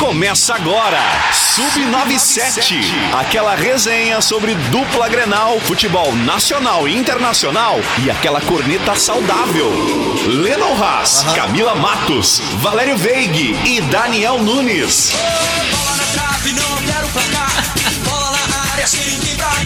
Começa agora, Sub97, aquela resenha sobre dupla Grenal, futebol nacional e internacional e aquela corneta saudável. Lennon Haas, Camila Matos, Valério Veig e Daniel Nunes.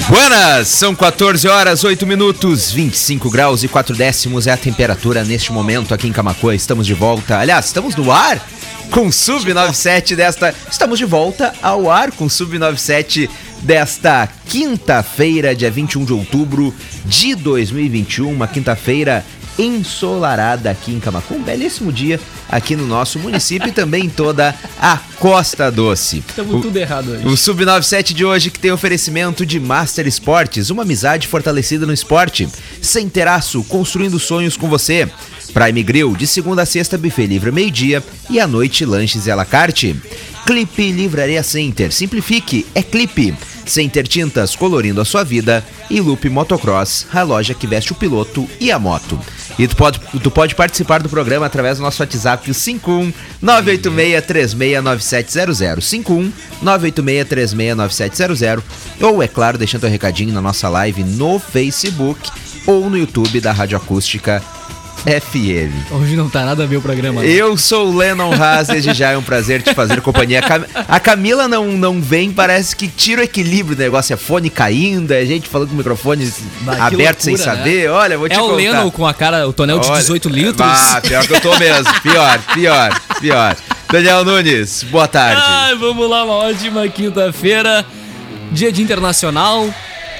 Buenas, são 14 horas, 8 minutos, 25 graus e 4 décimos é a temperatura neste momento aqui em Camacuã. Estamos de volta, aliás, estamos no ar com Sub97 desta. Estamos de volta ao ar com Sub97 desta quinta-feira, dia 21 de outubro de 2021, uma quinta-feira ensolarada aqui em Camacuã. Um belíssimo dia aqui no nosso município e também em toda a Costa Doce. Estamos tudo errado hoje. O Sub97 de hoje que tem oferecimento de Master Esportes, uma amizade fortalecida no esporte. Sem teraço, construindo sonhos com você. Prime Grill, de segunda a sexta, buffet livre meio-dia e à noite lanches e à la carte. Clipe Livraria Center, simplifique, é clipe. Center Tintas, colorindo a sua vida. E Loop Motocross, a loja que veste o piloto e a moto. E tu pode, tu pode participar do programa através do nosso WhatsApp, o 51 986369700. 51 986369700. Ou, é claro, deixando teu recadinho na nossa live no Facebook ou no YouTube da Rádio Acústica FM. Hoje não tá nada a ver o programa. né? Eu sou o Lennon Haas, desde já é um prazer te fazer companhia. A Cam- A Camila não, não vem, parece que tira o equilíbrio do negócio. É fone caindo, é gente falando com o microfone Bah, que aberto sem né? saber. Olha, vou te É o contar. Lennon com a cara, o tonel de Olha, 18 litros. Ah, pior que eu tô mesmo. Pior, pior, pior. Daniel Nunes, boa tarde. Ai, vamos lá, uma ótima quinta-feira. Dia de internacional.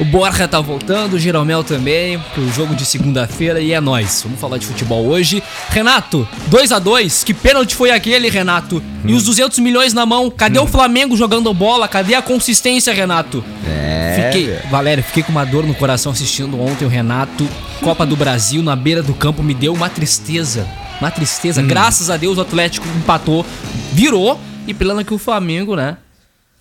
O Borja tá voltando, o Jeromel também, pro jogo de segunda-feira e é nóis. Vamos falar de futebol hoje. Renato, 2 a 2 que pênalti foi aquele, Renato? E Hum. os 200 milhões na mão, cadê o Flamengo jogando bola? Cadê a consistência, Renato? É. Fiquei, Valério, fiquei com uma dor no coração assistindo ontem o Renato. Copa do Brasil na beira do campo me deu uma tristeza. Uma tristeza. Hum. Graças a Deus o Atlético empatou, virou e pela que o Flamengo, né?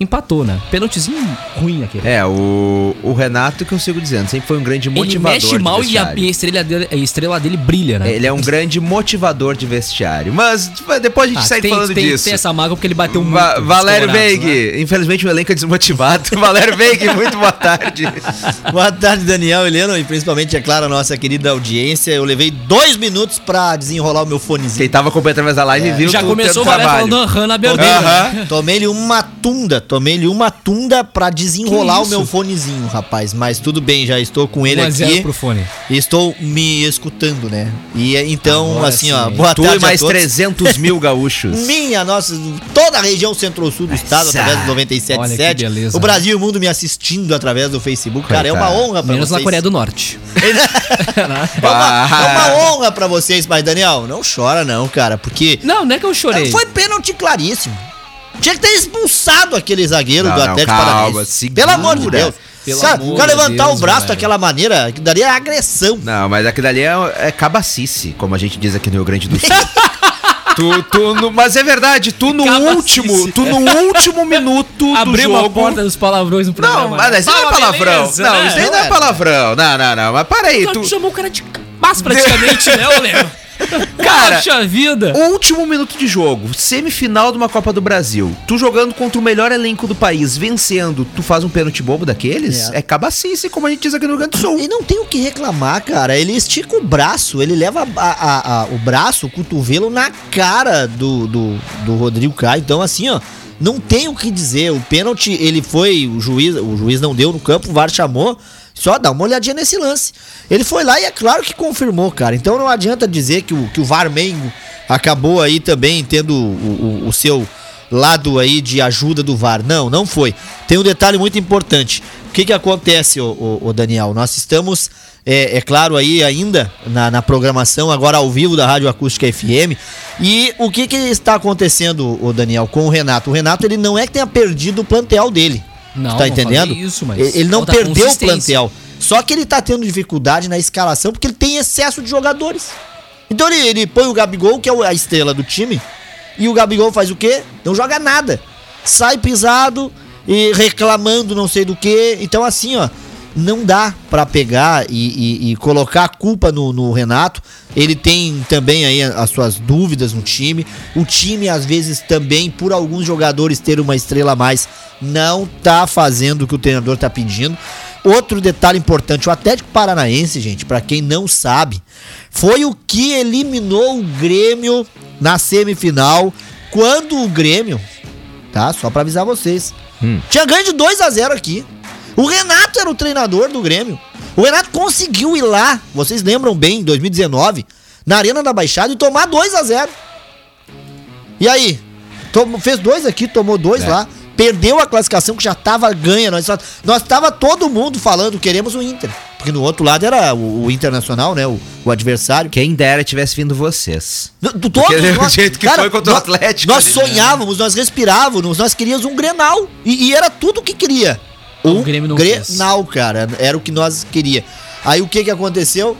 Empatou, né? Pênaltizinho ruim aquele. É, o, o Renato que eu sigo dizendo, sempre foi um grande Ele motivador. mexe de mal e a, e a estrela dele, a estrela dele brilha, né? Ele é um grande motivador de vestiário. Mas depois a gente Ah, sai tem, falando tem, disso. tem essa mágoa porque ele bateu muito. Va- Valério Veig, né? infelizmente o elenco é desmotivado. Valério Veig, muito boa tarde. Boa tarde, Daniel Heleno, e principalmente, é claro, a nossa querida audiência. Eu levei dois minutos pra desenrolar o meu fonezinho. Quem tava acompanhando através da live viu Já tu começou o Valério trabalho. falando aham na Tomei, tomei-lhe uma tunda, tomei-lhe uma tunda pra desenrolar o meu fonezinho, rapaz. Mas tudo bem, já estou com ele 1 a 0 aqui. pro fone. e Estou me escutando, né? E é, então, Agora assim, sim, ó, boa Tu tarde e mais a todos. 300 mil gaúchos. Minha, nossa, toda a região centro-sul do estado, Essa. através do Olha que 97.7. beleza. O Brasil e o mundo me assistindo através do Facebook. Cara, é uma honra pra Menos vocês. na Coreia do Norte. É uma, é uma honra pra vocês, mas Daniel, não chora não, cara, porque Não, não é que eu chorei. foi pênalti claríssimo. Tinha que ter expulsado aquele zagueiro Não, do não, Atlético calma, Paranaense. segura. Pelo amor de Deus. Pelo amor o cara levantar Deus, o braço velho. daquela maneira, que daria agressão. Não, mas aquilo ali é, é cabacice, como a gente diz aqui no Rio Grande do Sul. tu, tu, no- mas é verdade, tu no Cabacice. último, tu no último minuto do Abrimos jogo... a porta dos palavrões no programa. Não, mas isso não é palavrão. beleza, não, né? isso aí não é Não é. palavrão. Não, não, não. Mas para aí, Tu, tu... chamou o cara de mas praticamente, né, ô Léo? Cara, Poxa vida! Último minuto de jogo, semifinal de uma Copa do Brasil, tu jogando contra o melhor elenco do país, vencendo, tu faz um pênalti bobo daqueles? É, É. cabacice, como a gente diz aqui no Rio Grande do Sul. E não tem o que reclamar, cara. Ele estica o braço, ele leva a- a- a- o braço, o cotovelo na cara do, do, do Rodrigo Caio. Então, assim, ó, não tem o que dizer. O pênalti, ele foi, o juiz, o juiz não deu no campo, o VAR chamou. Só dá uma olhadinha nesse lance. Ele foi lá e é claro que confirmou, cara. Então não adianta dizer que o, que o VAR Mengo acabou aí também tendo o, o- o seu lado aí de ajuda do VAR. Não, não foi. Tem um detalhe muito importante. O que que acontece, ô- ô Daniel? Nós estamos, é, é claro, aí ainda na, na programação, agora ao vivo da Rádio Acústica FM. E o que que está acontecendo, ô Daniel, com o Renato? O Renato, ele não é que tenha perdido o plantel dele. Não, tá não entendendo? falei isso, mas ele não perdeu o plantel. Só que ele tá tendo dificuldade na escalação porque ele tem excesso de jogadores. Então ele, ele põe o Gabigol, que é a estrela do time, e o Gabigol faz o quê? Não joga nada. Sai pisado e reclamando não sei do que. Então assim, ó, não dá pra pegar e, e- e colocar a culpa no, no Renato. Ele tem também aí as suas dúvidas no time. O time, às vezes, também, por alguns jogadores ter uma estrela a mais, não tá fazendo o que o treinador tá pedindo. Outro detalhe importante, o Atlético Paranaense, gente, pra quem não sabe, foi o que eliminou o Grêmio na semifinal, quando o Grêmio, tá? Só pra avisar vocês, tinha ganho de 2 a 0 aqui. O Renato era o treinador do Grêmio. O Renato conseguiu ir lá, vocês lembram bem, em 2019, na Arena da Baixada e tomar 2 a 0 E aí? Tomou- fez dois aqui, tomou dois É. lá, perdeu a classificação que já tava ganha. Nós, nós tava todo mundo falando, queremos o Inter. Porque no outro lado era o, o Internacional, né? O, o adversário. Quem dera tivesse vindo vocês. Do, do todos Porque do nós- jeito que foi contra o Atlético Nós ali, né? sonhávamos, nós respirávamos, nós queríamos um Grenal. E, e era tudo o que queria. O Grêmio não Grenal, cara. Era o que nós queria. Aí o que que aconteceu?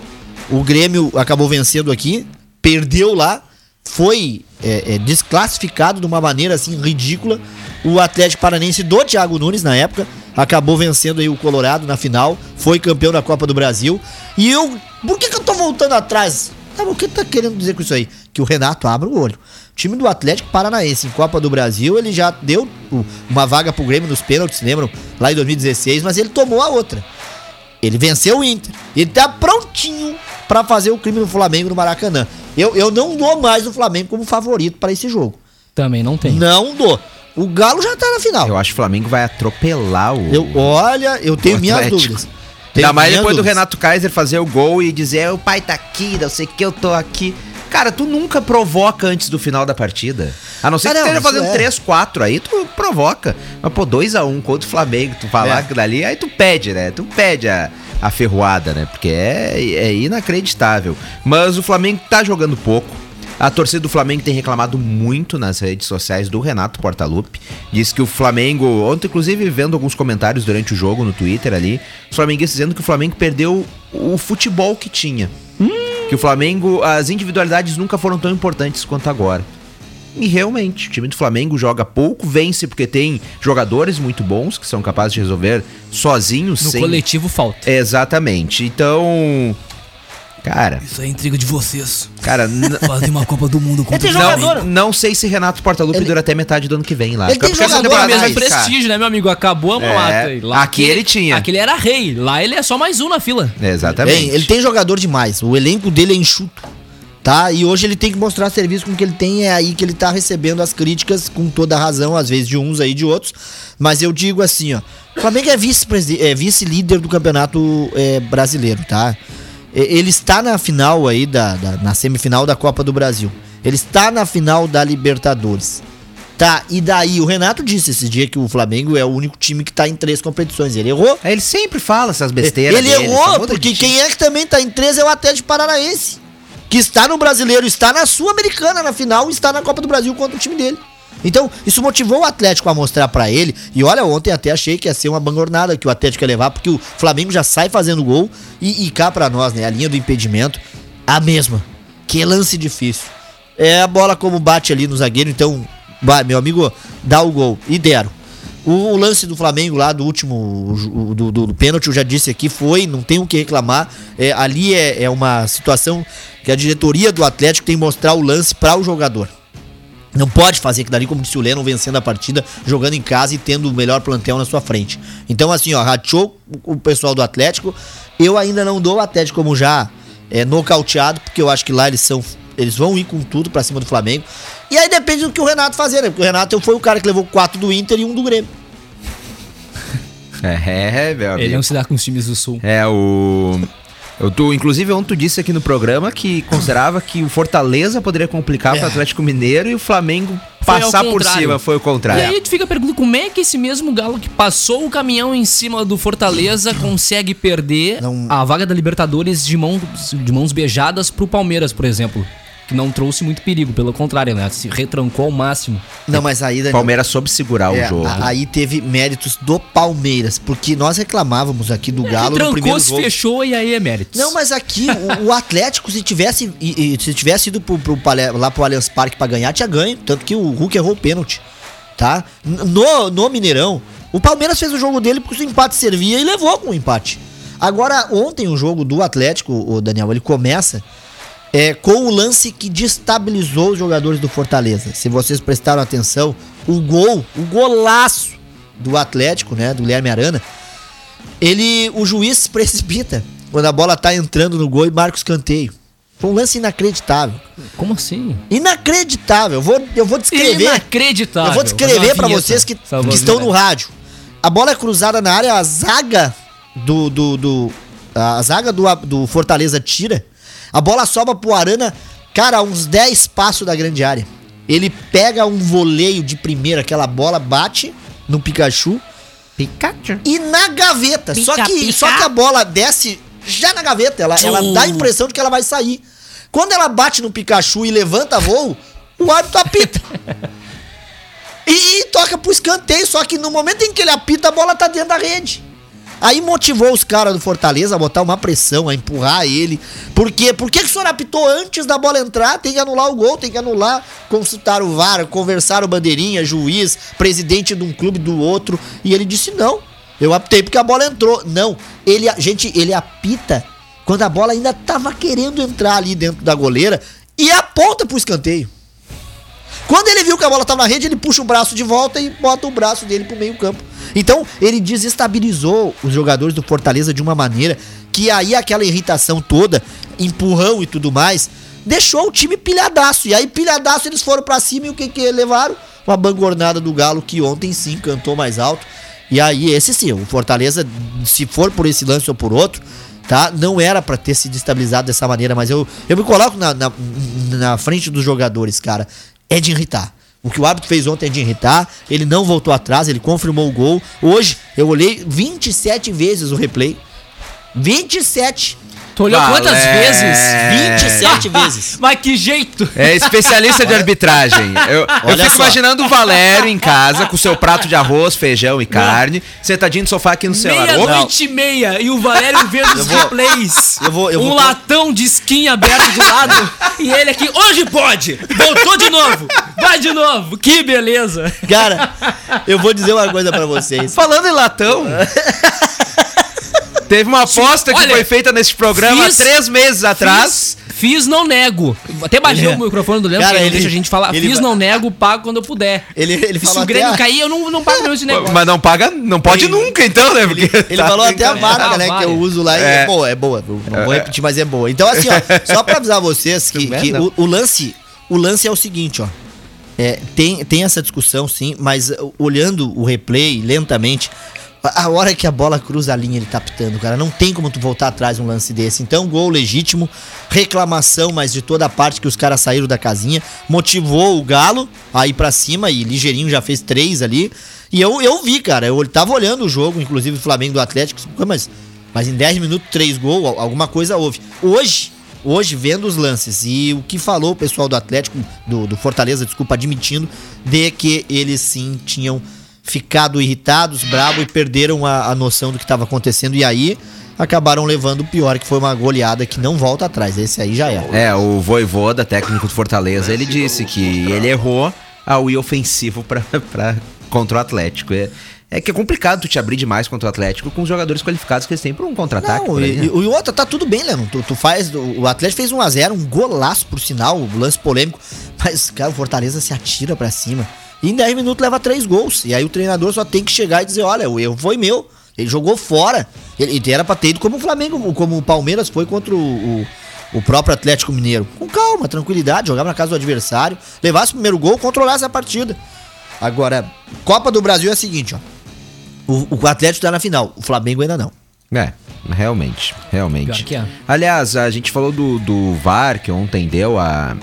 O Grêmio acabou vencendo aqui, perdeu lá, foi é, é, desclassificado de uma maneira assim ridícula. O Atlético Paranense do Thiago Nunes na época acabou vencendo aí o Colorado na final, foi campeão da Copa do Brasil. E eu, por que que eu tô voltando atrás? Tá, o que tá querendo dizer com isso aí? Que o Renato abre o olho. O time do Atlético Paranaense em Copa do Brasil, ele já deu uma vaga pro Grêmio nos pênaltis, lembram? Lá em 2016, mas ele tomou a outra. Ele venceu o Inter. Ele tá prontinho pra fazer o crime no Flamengo no Maracanã. Eu, eu não dou mais o Flamengo como favorito pra esse jogo. Também não tem. Não dou. O Galo já tá na final. Eu acho que o Flamengo vai atropelar o. Eu, olha, eu tenho minhas dúvidas. Tenho Ainda mais depois do dúvidas. Renato Kaiser fazer o gol e dizer, o pai tá aqui, não sei que, eu tô aqui. Cara, tu nunca provoca antes do final da partida. A não ser Ah, que esteja fazendo é. 3, 4, aí tu provoca. Mas, pô, 2x1 contra o Flamengo, tu falar É. aquilo ali, aí tu pede, né? Tu pede a, a ferroada, né? Porque é, é inacreditável. Mas o Flamengo tá jogando pouco. A torcida do Flamengo tem reclamado muito nas redes sociais do Renato Portaluppi. Diz que o Flamengo, ontem inclusive vendo alguns comentários durante o jogo no Twitter ali, os flamenguistas dizendo que o Flamengo perdeu o futebol que tinha. Que o Flamengo, as individualidades nunca foram tão importantes quanto agora. E realmente, o time do Flamengo joga pouco, vence porque tem jogadores muito bons que são capazes de resolver sozinhos, No sem... coletivo falta. Exatamente. Então, cara, Isso é intriga de vocês. cara, Fazer uma Copa do Mundo Ele tem jogador. não, não sei se Renato Portaluppi Ele- dura até metade do ano que vem lá. Ele tem jogador temporada Mesmo mais, ficar. prestígio, né, meu amigo? Acabou a É, mulata. Lá- aqui ele tinha. Aquele era rei. Lá ele é só mais um na fila. Exatamente. Bem, ele tem jogador demais. O elenco dele é enxuto. Tá? E hoje ele tem que mostrar serviço com o que ele tem. É aí que ele tá recebendo as críticas com toda a razão, às vezes de uns aí de outros. Mas eu digo assim, ó. O Flamengo é é vice-líder do campeonato é, brasileiro, tá? Ele está na final aí, da, da- na semifinal da Copa do Brasil. Ele está na final da Libertadores. Tá, e daí o Renato disse esse dia que o Flamengo é o único time que tá em três competições. Ele errou. Ele sempre fala essas besteiras. Ele dele, errou, muda porque quem é que também tá em três é o Atlético Paranaense. Que está no brasileiro, está na Sul-Americana na final e está na Copa do Brasil contra o time dele. Então, isso motivou o Atlético a mostrar pra ele. E olha, ontem até achei que ia ser uma bangornada que o Atlético ia levar, porque o Flamengo já sai fazendo gol. E, e cá pra nós, né? A linha do impedimento, a mesma. Que lance difícil. É a bola como bate ali no zagueiro, então, vai, meu amigo, dá o gol. E deram. O, lance do Flamengo lá, do último, do, do, do pênalti, eu já disse aqui, foi, não tem o que reclamar. É, ali é, é uma situação que a diretoria do Atlético tem que mostrar o lance para o jogador. Não pode fazer aquilo ali, como disse o Lennon, vencendo a partida, jogando em casa e tendo o melhor plantel na sua frente. Então, assim, ó, rachou o pessoal do Atlético. Eu ainda não dou o Atlético como já é, nocauteado, porque eu acho que lá eles são. Eles vão ir com tudo pra cima do Flamengo. E aí depende do que o Renato fazer, né? Porque o Renato foi o cara que levou quatro do Inter e um do Grêmio. É, meu amigo. Ele não se dá com os times do Sul. É, o. Eu tô, inclusive, ontem tu disse aqui no programa que considerava que o Fortaleza poderia complicar pro É. Atlético Mineiro e o Flamengo passar por cima. Foi o E contrário. aí tu fica perguntando como é que esse mesmo Galo que passou o caminhão em cima do Fortaleza consegue perder Não- a vaga da Libertadores de, mão, de mãos beijadas pro Palmeiras, por exemplo. Que não trouxe muito perigo, pelo contrário, né? Se retrancou ao máximo. Não, mas aí, Daniel, Palmeiras soube segurar é, o jogo. aí teve méritos do Palmeiras, porque nós reclamávamos aqui do Galo no primeiro se jogo. fechou e aí é mérito. Não, mas aqui o, o Atlético, se tivesse, e- e- se tivesse ido pro, pro, lá pro Allianz Parque pra ganhar, tinha ganho. Tanto que o Hulk errou o pênalti. Tá? No, no Mineirão, O Palmeiras fez o jogo dele porque o empate servia e levou com o empate. Agora, ontem o jogo do Atlético, o Daniel, ele começa é, com o lance que destabilizou os jogadores do Fortaleza. Se vocês prestaram atenção, o gol, o golaço do Atlético, né, do Guilherme Arana, ele, o juiz se precipita quando a bola tá entrando no gol e marca o escanteio. Foi um lance inacreditável. Como assim? Inacreditável. Eu vou, eu vou descrever. Inacreditável. Eu vou descrever pra vocês que, que estão no rádio. A bola é cruzada na área, a zaga do. do, do- a zaga do, do Fortaleza tira. A bola sobra pro Arana, cara, uns 10 passos da grande área. Ele pega um voleio de primeira, aquela bola bate no Pikachu Pikachu. e na gaveta. só, Pica, que, pica. só que a bola desce já na gaveta. Ela, ela dá a impressão de que ela vai sair. Quando ela bate no Pikachu e levanta voo, o árbitro apita. e, e toca pro escanteio. Só que no momento em que ele apita, a bola tá dentro da rede. Aí motivou os caras do Fortaleza a botar uma pressão, a empurrar ele. Por quê? Por que, que o senhor apitou antes da bola entrar? Tem que anular o gol, tem que anular, consultar o VAR, conversar o bandeirinha, juiz, presidente de um clube do outro. E ele disse: não, eu apitei porque a bola entrou. Não, ele, gente, ele apita quando a bola ainda tava querendo entrar ali dentro da goleira e aponta pro escanteio. Quando ele viu que a bola tava na rede, ele puxa o braço de volta e bota o braço dele pro meio campo. Então, ele desestabilizou os jogadores do Fortaleza de uma maneira que aí aquela irritação toda, empurrão e tudo mais, deixou o time pilhadaço. E aí, pilhadaço, eles foram pra cima e o que que levaram? Uma bangornada do Galo que ontem sim cantou mais alto. E aí, esse sim, o Fortaleza, se for por esse lance ou por outro, tá? Não era pra ter se destabilizado dessa maneira, mas eu, eu me coloco na, na, na frente dos jogadores, cara. É de irritar. O que o árbitro fez ontem é de irritar. Ele não voltou atrás, ele confirmou o gol. Hoje, eu olhei 27 vezes o replay. 27. Tu olhou quantas vezes? 27 vezes. Mas que jeito! É especialista de arbitragem. Eu, eu fico só. imaginando o Valério em casa com seu prato de arroz, feijão e carne, sentadinho no sofá aqui no celular. Meia-noite e meia e o Valério vendo os replays. eu vou- eu um vou- latão de skin aberto do lado e ele aqui, hoje pode! Voltou de novo! Vai de novo! Que beleza! Cara, eu vou dizer uma coisa pra vocês. Falando em latão. Teve uma aposta que olha, foi feita nesse programa fiz- três meses atrás. Fiz, fiz, não nego. Até baixei Ele- o microfone do Leandro, Cara, que ele- deixa a gente falar. ele Fiz, não nego, pago quando eu puder. Ele, ele Se falou o até Grêmio a, cair, eu não, não pago mesmo esse negócio. Mas não paga, não pode Ele- nunca, então, né? Porque Ele tá falou até a marca, né, Ah, que eu uso lá e É. é boa, é boa. Não vou repetir, mas é boa. Então, assim, ó, só pra avisar vocês que, é, que o, o lance, o lance é o seguinte, ó. É, tem, tem essa discussão, sim, mas olhando o replay lentamente, a, hora que a bola cruza a linha, ele tá pitando, cara. Não tem como tu voltar atrás um lance desse. Então, gol legítimo, reclamação, mas de toda a parte que os caras saíram da casinha, motivou o Galo a ir pra cima e ligeirinho já fez três ali. E eu, eu vi, cara, eu tava olhando o jogo, inclusive o Flamengo do Atlético, mas, mas em 10 minutos, três gols, al- alguma coisa houve. Hoje, hoje, vendo os lances e o que falou o pessoal do Atlético, do, do Fortaleza, desculpa, admitindo, de que eles sim tinham ficado irritados, brabo e perderam a, a noção do que estava acontecendo. E aí acabaram levando o pior, que foi uma goleada que não volta atrás. Esse aí já é. É, o Voivoda, técnico do Fortaleza, ele disse que ele errou ao ir ofensivo pra, pra, contra o Atlético. É, é que é complicado tu te abrir demais contra o Atlético com os jogadores qualificados que eles têm pra um contra-ataque. Não, e, o outro tá tudo bem, Leandro. Tu, tu faz. O o Atlético fez 1x0, um golaço, por sinal, um lance polêmico. Mas, cara, o Fortaleza se atira pra cima. E em 10 minutos leva 3 gols. E aí o treinador só tem que chegar e dizer: olha, o erro foi meu. Ele jogou fora. Ele, ele era pra ter ido como o Flamengo, como o Palmeiras foi contra o, o, o próprio Atlético Mineiro. Com calma, tranquilidade, jogava na casa do adversário, levasse o primeiro gol, controlasse a partida. Agora, Copa do Brasil é a seguinte, ó. O, o Atlético tá na final, o Flamengo ainda não. É, realmente, realmente. É. Aliás, a gente falou do, do VAR, que ontem deu a,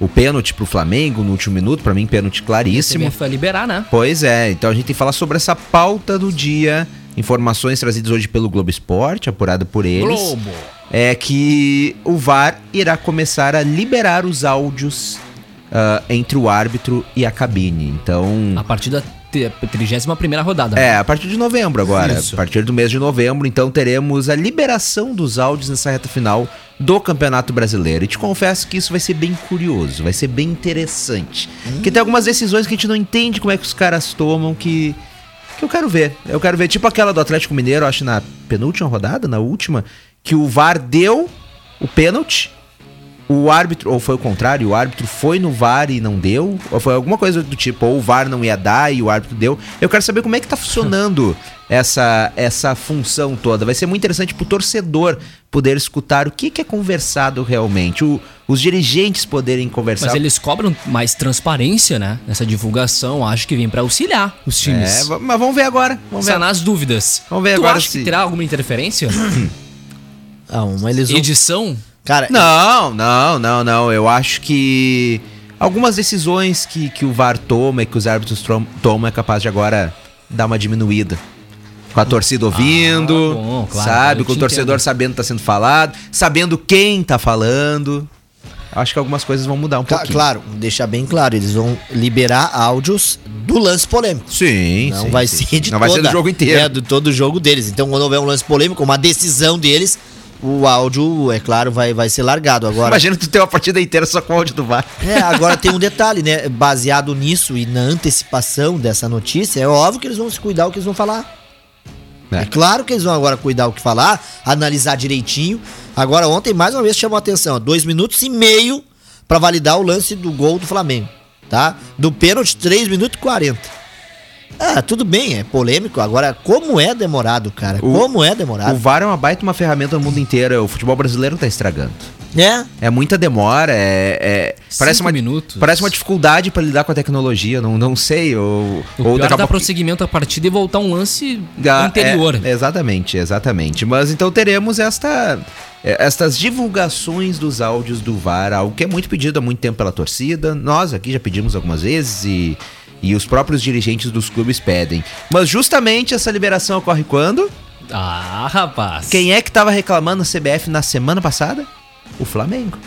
o pênalti pro Flamengo no último minuto, pra mim, pênalti claríssimo. Foi liberar, né? Pois é, então a gente tem que falar sobre essa pauta do dia. Informações trazidas hoje pelo Globo Esporte, apurada por eles. Globo. É que o VAR irá começar a liberar os áudios ah, entre o árbitro e a cabine. Então. A partir da 31 primeira rodada. É, a partir de novembro agora. Isso. A partir do mês de novembro, então teremos a liberação dos áudios nessa reta final do Campeonato Brasileiro. E te confesso que isso vai ser bem curioso, vai ser bem interessante. Porque tem algumas decisões que a gente não entende como é que os caras tomam que. Que Eu quero ver. Eu quero ver, tipo aquela do Atlético Mineiro, acho na penúltima rodada, na última, que o VAR deu o pênalti. O árbitro, ou foi o contrário, o árbitro foi no VAR e não deu, ou foi alguma coisa do tipo, ou o VAR não ia dar e o árbitro deu. Eu quero saber como é que tá funcionando essa, essa função toda. Vai ser muito interessante pro torcedor poder escutar o que, que é conversado realmente, o- os dirigentes poderem conversar. Mas eles cobram mais transparência, né? Nessa divulgação, acho que vem pra auxiliar os É, times. va- mas vamos ver agora. Vamos ver. as dúvidas. Vamos ver tu agora acha se- que terá alguma interferência? Ah, uma eles vão... Edição? Cara, Não, não, não, não. Eu acho que algumas decisões que, que o VAR toma e que os árbitros tomam é capaz de agora dar uma diminuída. Com a torcida ouvindo, Ah, bom, claro, sabe? Com o torcedor entendo. sabendo que tá sendo falado, sabendo quem tá falando. Acho que algumas coisas vão mudar um ca- pouquinho. claro, deixar bem claro, eles vão liberar áudios do lance polêmico. Sim, Não sim, vai sim. ser de Não vai ser do toda- jogo inteiro. É, de todo o jogo deles. Então, quando houver um lance polêmico, uma decisão deles, o áudio, é claro, vai, vai ser largado. Agora, Imagina tu ter uma partida inteira só com o áudio do VAR. é, agora tem um detalhe, né? Baseado nisso e na antecipação dessa notícia, é óbvio que eles vão se cuidar o que eles vão falar. É. É, claro que eles vão agora cuidar o que falar, analisar direitinho. Agora, ontem, mais uma vez, chamou a atenção: dois minutos e meio pra validar o lance do gol do Flamengo. Tá? Do pênalti, 3 minutos e 40. Ah, tudo bem, é polêmico. Agora, como é demorado, cara? O- como é O demorado? VAR é uma baita uma ferramenta no mundo inteiro. O futebol brasileiro tá estragando. É. É muita demora, é. é- parece uma minutos. Parece uma dificuldade pra lidar com a tecnologia, não, não sei. Ou, O ou pior é daqui a dar pouco- prosseguimento à partida e voltar um lance Ah, anterior. é, exatamente, exatamente. Mas então teremos esta, é, estas divulgações dos áudios do VAR, algo que é muito pedido há muito tempo pela torcida. Nós aqui já pedimos algumas vezes e, e os próprios dirigentes dos clubes pedem. Mas justamente essa liberação ocorre quando? Ah, rapaz. Quem é que tava reclamando na CBF na semana passada? O Flamengo.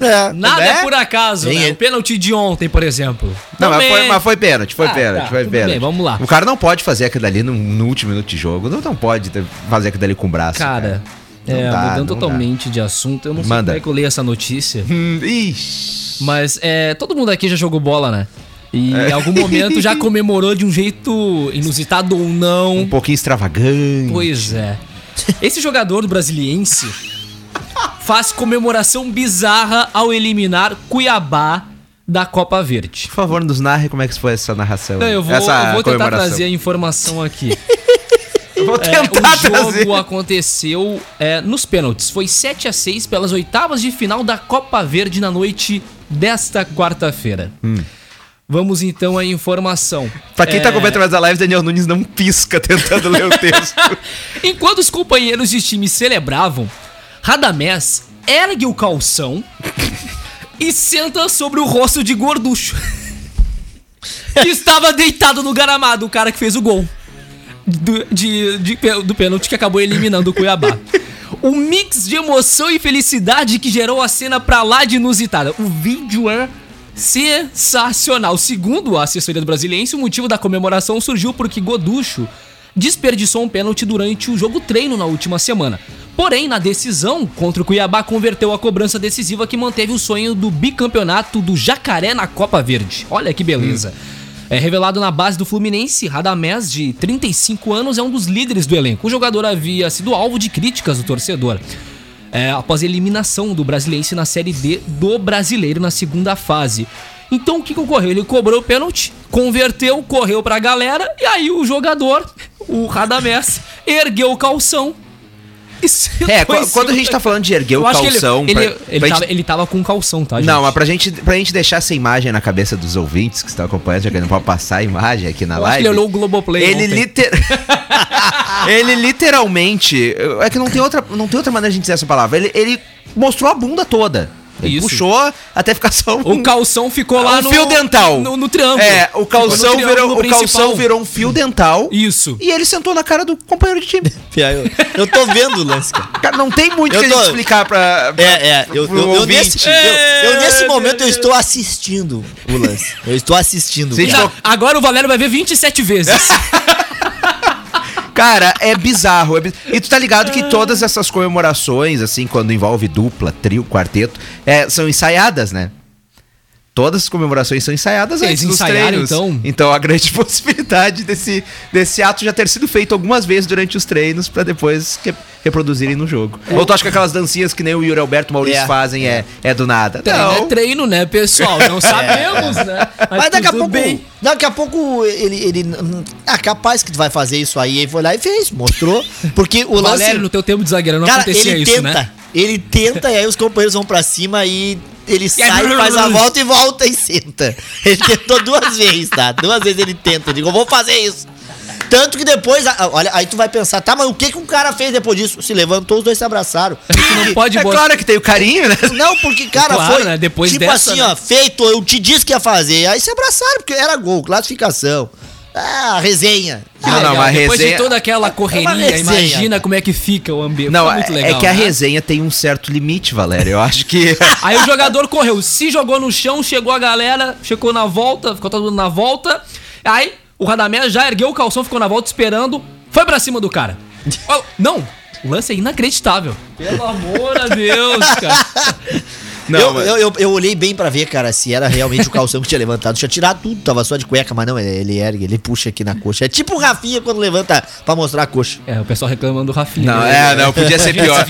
É. Nada Né? é por acaso, Tem né? ele. O pênalti de ontem, por exemplo. Não, mas foi, mas foi pênalti, foi Ah, pênalti, tá, foi pênalti. bem, vamos lá. O cara não pode fazer aquilo ali no, no último minuto de jogo. Não, não pode fazer aquilo ali com o braço. Cara, Não é, dá, mudando totalmente de assunto, eu não sei Manda. como é que eu leio essa notícia, Hum, ixi. mas é, todo mundo aqui já jogou bola, né? E É. em algum momento já comemorou de um jeito inusitado ou não. Um pouquinho extravagante. Pois é. Esse jogador do Brasiliense faz comemoração bizarra ao eliminar Cuiabá da Copa Verde. Por favor, nos narre como é que foi essa narração. Não, eu vou, eu vou tentar trazer a informação aqui. Eu vou É, tentar o jogo trazer. aconteceu é, nos pênaltis. Foi 7 a 6 pelas oitavas de final da Copa Verde na noite desta quarta-feira. Vamos então à informação. Pra quem tá É, acompanhando mais a live, Daniel Nunes não pisca tentando ler o texto. Enquanto os companheiros de time celebravam, Radamés ergue o calção e senta sobre o rosto de Gorducho. que estava deitado no gramado, o cara que fez o gol. Do, de, de- do pênalti que acabou eliminando o Cuiabá. O mix de emoção e felicidade que gerou a cena pra lá de inusitada. O vídeo é sensacional. Segundo a assessoria do Brasiliense, o motivo da comemoração surgiu porque Goducho desperdiçou um pênalti durante o jogo treino na última semana. Porém, na decisão contra o Cuiabá, converteu a cobrança decisiva que manteve o sonho do bicampeonato do Jacaré na Copa Verde. Olha que beleza. É revelado na base do Fluminense, Radamés, de 35 anos, é um dos líderes do elenco. O jogador havia sido alvo de críticas do torcedor. É, após a eliminação do Brasiliense na Série D do Brasileiro na segunda fase. Então o que, que ocorreu? Ele cobrou o pênalti, converteu, correu pra galera, e aí o jogador, o Radamés, ergueu o calção. É, quando a gente tá falando de erguer o Eu acho que ele- calção. Ele, pra- ele, pra tava, gente- ele tava com calção, tá, gente? Não, mas pra gente, pra gente deixar essa imagem na cabeça dos ouvintes que estão acompanhando, já que não pode passar a imagem aqui na Eu live. que ele olhou o Globoplay Ele, liter... ele literalmente. É que não tem, outra, não tem outra maneira de dizer essa palavra. Ele, ele mostrou a bunda toda. Ele Isso. puxou até ficar só um. O calção ficou lá um no... fio dental. No, no triângulo. É, o calção, triângulo virou, o calção virou um fio dental. Isso. E ele sentou na cara do companheiro de time. Eu, eu tô vendo o lance, cara. Cara, não tem muito Eu que a tô- gente explicar pra. pra- É, é. Eu, eu, eu ouvinte. nesse, eu, eu nesse momento eu estou assistindo o lance. Eu estou assistindo. Agora o Valério vai ver 27 vezes. Cara, é bizarro. é E tu tá ligado que todas essas comemorações, assim, quando envolve dupla, trio, quarteto, é, são ensaiadas, né? Todas as comemorações são ensaiadas Eles antes dos treinos. então? Então a grande possibilidade desse, desse ato já ter sido feito algumas vezes durante os treinos pra depois reproduzirem no jogo. Ou tu acha que aquelas dancinhas que nem o Yuri Alberto e o Maurício É. fazem é, é do nada? Treino é treino, né, pessoal? Não sabemos, né? Mas daqui a pouco. bem. Daqui a pouco ele. ele ah, capaz que tu vai fazer isso aí. Ele foi lá e fez, mostrou. Porque o lance. Valério, no teu tempo de zagueiro não cara, acontecia ele isso, tenta. né? Ele tenta e aí os companheiros vão pra cima e ele sai, faz a volta e volta e senta. Ele tentou duas vezes, tá? Duas vezes ele tenta. Eu digo, eu vou fazer isso. Tanto que depois, ah, olha, aí tu vai pensar, tá, mas o que que um cara fez depois disso? Se levantou, os dois se abraçaram. Tu não pode É claro que tem o carinho, né? Não, porque, cara, Claro, foi. né? Depois tipo dessa, assim, né? ó, feito, eu te disse que ia fazer. Aí se abraçaram, porque era gol, classificação. Ah, resenha. Não, legal. não, mas Depois resenha- de toda aquela correria, É uma resenha. imagina como é que fica o ambiente. Não, Foi é, muito legal. é que a né? resenha tem um certo limite, Valério. Eu acho que. Aí o jogador correu, se jogou no chão, chegou a galera, chegou na volta, ficou todo mundo na volta. Aí o Radamés já ergueu o calção, ficou na volta esperando, foi pra cima do cara. Não, o lance é inacreditável. Pelo amor a Deus, cara. Não, eu, mas- eu, eu, eu olhei bem pra ver, cara, se era realmente o calção que tinha levantado. Tinha tirado tudo, tava só de cueca, mas não, ele, ele ergue, ele puxa aqui na coxa. É tipo o Rafinha quando levanta pra mostrar a coxa. É, o pessoal reclamando do Rafinha. Não, né? é, não, podia ser pior.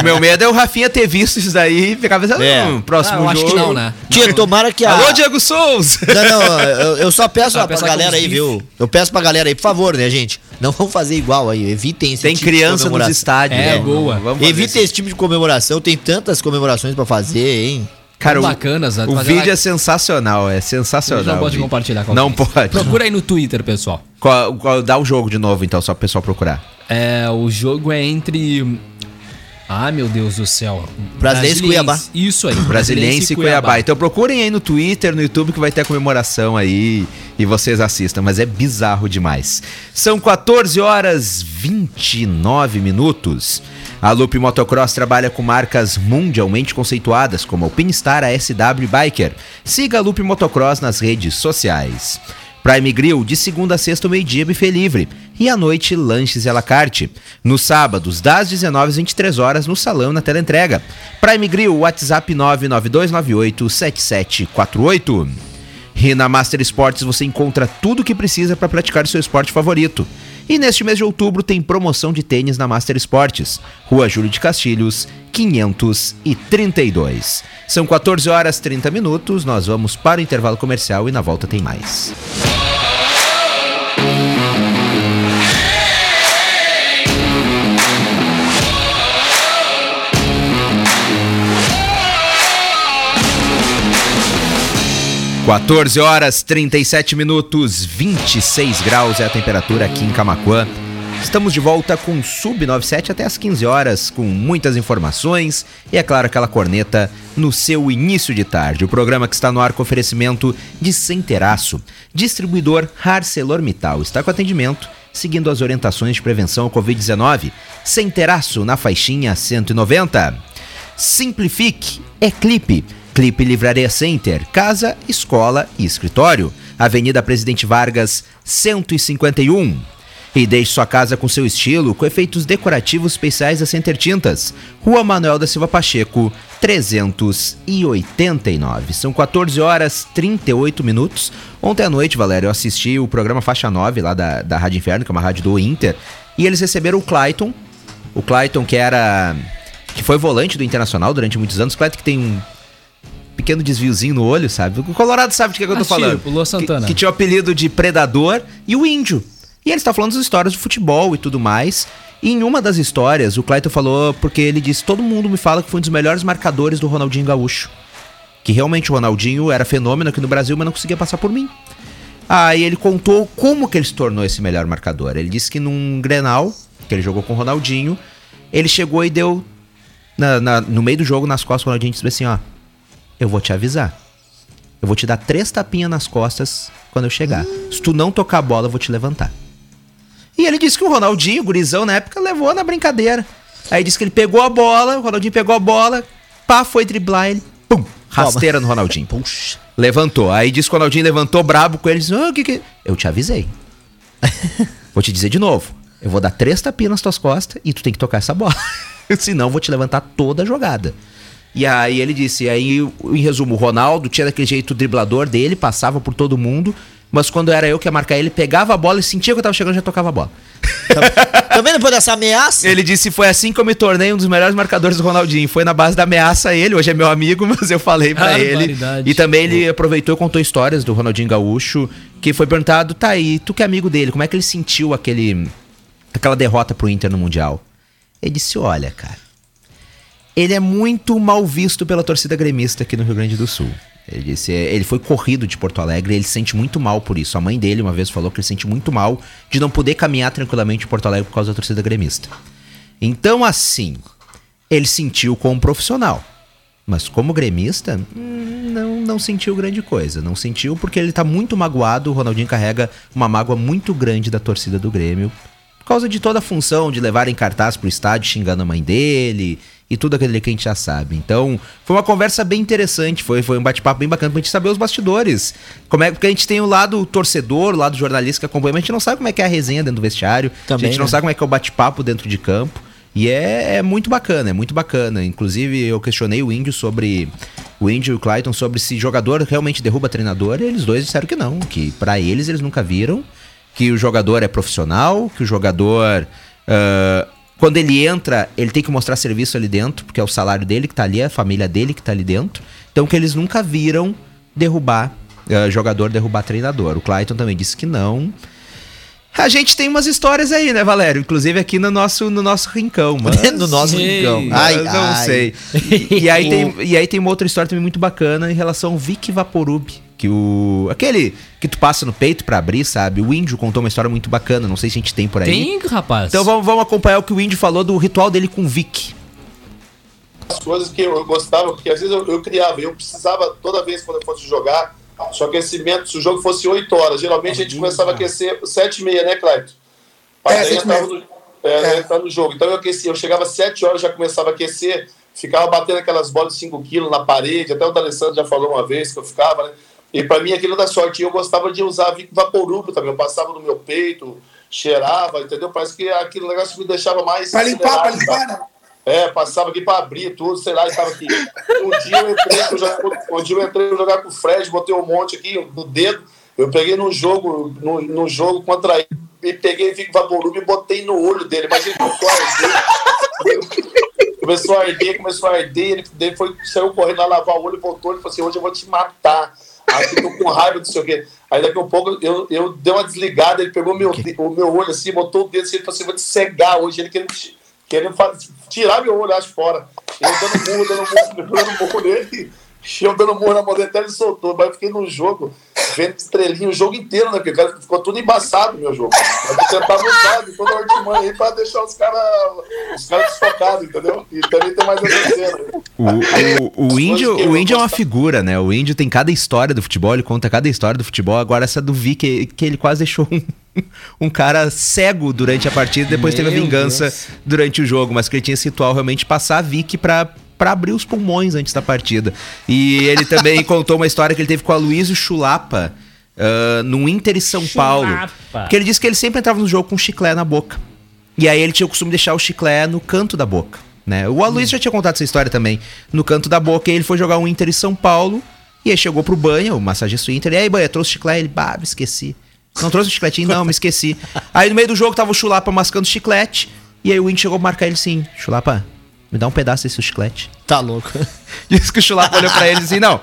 O meu medo é o Rafinha ter visto isso daí e ficar pensando, É. hum, próximo Ah, eu acho jogo. que não, né? Tia, tomara que a. Alô, Diego Souza! Não, não, eu, eu só peço ó, pra pensar galera aí, viu? Eu peço pra galera aí, por favor, né, gente? Não vão fazer igual aí, evitem esse Tem tipo de criança nos estádios. É, né? boa. Vamos fazer Evitem isso. esse tipo de comemoração, tem tantas comemorações pra fazer, hein? Cara, o, bacanas, né? o Fazer vídeo lá- é sensacional, é sensacional. não o pode compartilhar com Não pode. Procura aí no Twitter, pessoal. Qual- qual- dá o jogo de novo, então, só pro pessoal procurar. É, o jogo é entre. Ah, meu Deus do céu. Brasiliense e Cuiabá. Isso aí. Brasiliense e Cuiabá. Então procurem aí no Twitter, no YouTube, que vai ter a comemoração aí e vocês assistam. Mas é bizarro demais. São 14 horas 29 minutos. A Loop Motocross trabalha com marcas mundialmente conceituadas como a Alpinestar, a SW Biker. Siga a Loop Motocross nas redes sociais. Prime Grill, de segunda a sexta, meio-dia, buffet livre. E à noite, lanches e à la carte. Nos sábados, das 19 às 23 horas, no salão na teleentrega. Prime Grill, WhatsApp 992987748. E na Master Esportes você encontra tudo o que precisa para praticar seu esporte favorito. E neste mês de outubro tem promoção de tênis na Master Esportes, Rua Júlio de Castilhos, 532. São 14 horas 30 minutos, nós vamos para o intervalo comercial e na volta tem mais. – 14 horas 37 minutos, 26 graus é a temperatura aqui em Camaquã. Estamos de volta com Sub 97 até as 15 horas, com muitas informações e, é claro, aquela corneta no seu início de tarde. O programa que está no ar com oferecimento de Centeraço, distribuidor ArcelorMittal. Está com atendimento, seguindo as orientações de prevenção ao Covid-19. Centeraço na faixinha 190. Simplifique é Clipe. Clipe Livraria Center, casa, escola e escritório. Avenida Presidente Vargas, 151. E deixe sua casa com seu estilo, com efeitos decorativos especiais da Center Tintas. Rua Manuel da Silva Pacheco, 389. São 14 horas 38 minutos. Ontem à noite, Valério, eu assisti o programa Faixa 9 lá da, da Rádio Inferno, que é uma rádio do Inter. E eles receberam o Clayton. O Clayton, que era. que foi volante do Internacional durante muitos anos. Clayton que tem um pequeno desviozinho no olho, sabe? O Colorado sabe de que, é que eu tô Ah, falando. tipo, Lua Santana. Que, que tinha o apelido de Predador e o Índio. E ele está falando das histórias de futebol e tudo mais. E em uma das histórias, o Clayton falou porque ele disse: todo mundo me fala que foi um dos melhores marcadores do Ronaldinho Gaúcho. Que realmente o Ronaldinho era fenômeno aqui no Brasil, mas não conseguia passar por mim. Aí ele contou como que ele se tornou esse melhor marcador. Ele disse que num Grenal, que ele jogou com o Ronaldinho, ele chegou e deu na- na- no meio do jogo nas costas, o Ronaldinho disse assim, ó, eu vou te avisar. Eu vou te dar três tapinhas nas costas quando eu chegar. Se tu não tocar a bola, eu vou te levantar. E ele disse que o Ronaldinho, o gurizão, na época, levou na brincadeira. Aí disse que ele pegou a bola, o Ronaldinho pegou a bola, pá, foi driblar ele, pum, rasteira no Ronaldinho. Puxa. Levantou. Aí disse que o Ronaldinho levantou brabo com ele disse: "Ah, o que que. Eu te avisei. vou te dizer de novo. Eu vou dar três tapinhas nas tuas costas e tu tem que tocar essa bola. Senão eu vou te levantar toda a jogada. E aí ele disse, aí em resumo, o Ronaldo tinha daquele jeito driblador dele, passava por todo mundo, mas quando era eu que ia marcar ele, pegava a bola e sentia que eu tava chegando e já tocava a bola. Também depois dessa ameaça. Ele disse, foi assim que eu me tornei um dos melhores marcadores do Ronaldinho. Foi na base da ameaça a ele, hoje é meu amigo, mas eu falei pra ele. Barbaridade. E também ele aproveitou e contou histórias do Ronaldinho Gaúcho, que foi perguntado, tá aí, tu que é amigo dele, como é que ele sentiu aquele aquela derrota pro Inter no Mundial? Ele disse, olha, cara, ele é muito mal visto pela torcida gremista aqui no Rio Grande do Sul. Ele disse, é, ele foi corrido de Porto Alegre ele se sente muito mal por isso. A mãe dele uma vez falou que ele sente muito mal de não poder caminhar tranquilamente em Porto Alegre por causa da torcida gremista. Então, assim, ele sentiu como profissional. Mas como gremista, não, não sentiu grande coisa. Não sentiu porque ele tá muito magoado. O Ronaldinho carrega uma mágoa muito grande da torcida do Grêmio. Por causa de toda a função de levarem cartaz pro estádio xingando a mãe dele e tudo aquilo que a gente já sabe. Então, foi uma conversa bem interessante, foi, foi um bate-papo bem bacana pra gente saber os bastidores. Como é, porque a gente tem o lado torcedor, o lado jornalista que acompanha, mas a gente não sabe como é que é a resenha dentro do vestiário, Também, a gente não né? sabe como é que é o bate-papo dentro de campo. E é, é muito bacana, é muito bacana. Inclusive, eu questionei o Índio sobre. O Índio e o Clayton sobre se jogador realmente derruba treinador, e eles dois disseram que não, que pra eles eles nunca viram, que o jogador é profissional, que o jogador. ah, quando ele entra, ele tem que mostrar serviço ali dentro, porque é o salário dele que tá ali, é a família dele que tá ali dentro. Então que eles nunca viram derrubar ah, jogador, derrubar treinador. O Clayton também disse que não. A gente tem umas histórias aí, né, Valério? Inclusive aqui no nosso, no nosso rincão, mas... no nosso Ei, rincão. Ai, Ai, não ai. sei. E, e aí tem, e aí tem uma outra história também muito bacana em relação ao Vic Vaporub. Que o. Aquele que tu passa no peito pra abrir, sabe? O índio contou uma história muito bacana. Não sei se a gente tem por aí. Tem, rapaz. Então vamos, vamos acompanhar o que o índio falou do ritual dele com o Vic. as coisas que eu gostava, porque às vezes eu, eu criava, eu precisava toda vez quando eu fosse jogar, só aquecimento, se o jogo fosse 8 horas, geralmente a gente começava a aquecer 7 e meia, né, Clayton? Para É, e entrar meia. no, é, entrar no jogo. Então eu aquecia, eu chegava às 7 horas, já começava a aquecer, ficava batendo aquelas bolas de 5 quilos na parede, até o D'Alessandro já falou uma vez que eu ficava, né? E para mim aquilo da sorte, E eu gostava de usar Vaporub também, eu passava no meu peito, cheirava, entendeu? Parece que aquele negócio me deixava mais Pra limpar, acelerado, limpar, né? é, passava aqui pra abrir tudo, sei lá, estava aqui. Um dia eu entrei, eu já, um dia eu entrei pra jogar com o Fred, botei um monte aqui no dedo. Eu peguei no jogo, no, no jogo contra ele, e peguei Vic Vaporub e botei no olho dele. Mas ele começou a arder. Começou a arder, começou a arder, ele foi, saiu correndo lá lavar o olho, voltou, ele falou assim, hoje eu vou te matar. Aí ficou com raiva, não sei o quê. Aí daqui a pouco eu, eu dei uma desligada, ele pegou meu, o meu olho assim, botou o dedo assim, ele falou assim, vou te cegar hoje. Ele querendo, querendo tirar meu olho, acho, fora. Eu dando murro, dando murro, dando murro nele. Eu dando murro na dele, até ele soltou. Mas eu fiquei no jogo, vendo estrelinha o jogo inteiro, né? Porque o cara ficou tudo embaçado meu jogo. Eu tentava usar de toda a artimanha aí pra deixar os caras os caras desfocados, entendeu? E também tem mais essa cena. O, o, o, índio, que o índio é uma figura, né? O índio tem cada história do futebol, ele conta cada história do futebol. Agora, essa do Vic, que ele quase deixou um, um cara cego durante a partida, depois teve a Meu vingança Deus. durante o jogo, mas que ele tinha esse ritual realmente passar a Vic pra. Pra abrir os pulmões antes da partida. E ele também contou uma história que ele teve com a Luísio Chulapa ah, no Inter e São Paulo. Porque ele disse que ele sempre entrava no jogo com chiclete na boca. E aí ele tinha o costume de deixar o chiclete no canto da boca. Né? O Aloysio já tinha contado essa história também. No canto da boca, e ele foi jogar um Inter em São Paulo. E aí chegou pro banho, o massagista do Inter. E aí, banha, trouxe chiclete? Ele, bah, me esqueci. Não trouxe o chicletinho? Não, me esqueci. Aí no meio do jogo tava o Chulapa mascando chiclete. E aí o Inter chegou pra marcar ele assim: Chulapa, me dá um pedaço desse chiclete. Tá louco. Disse que o Chulapa olhou pra ele assim: Não,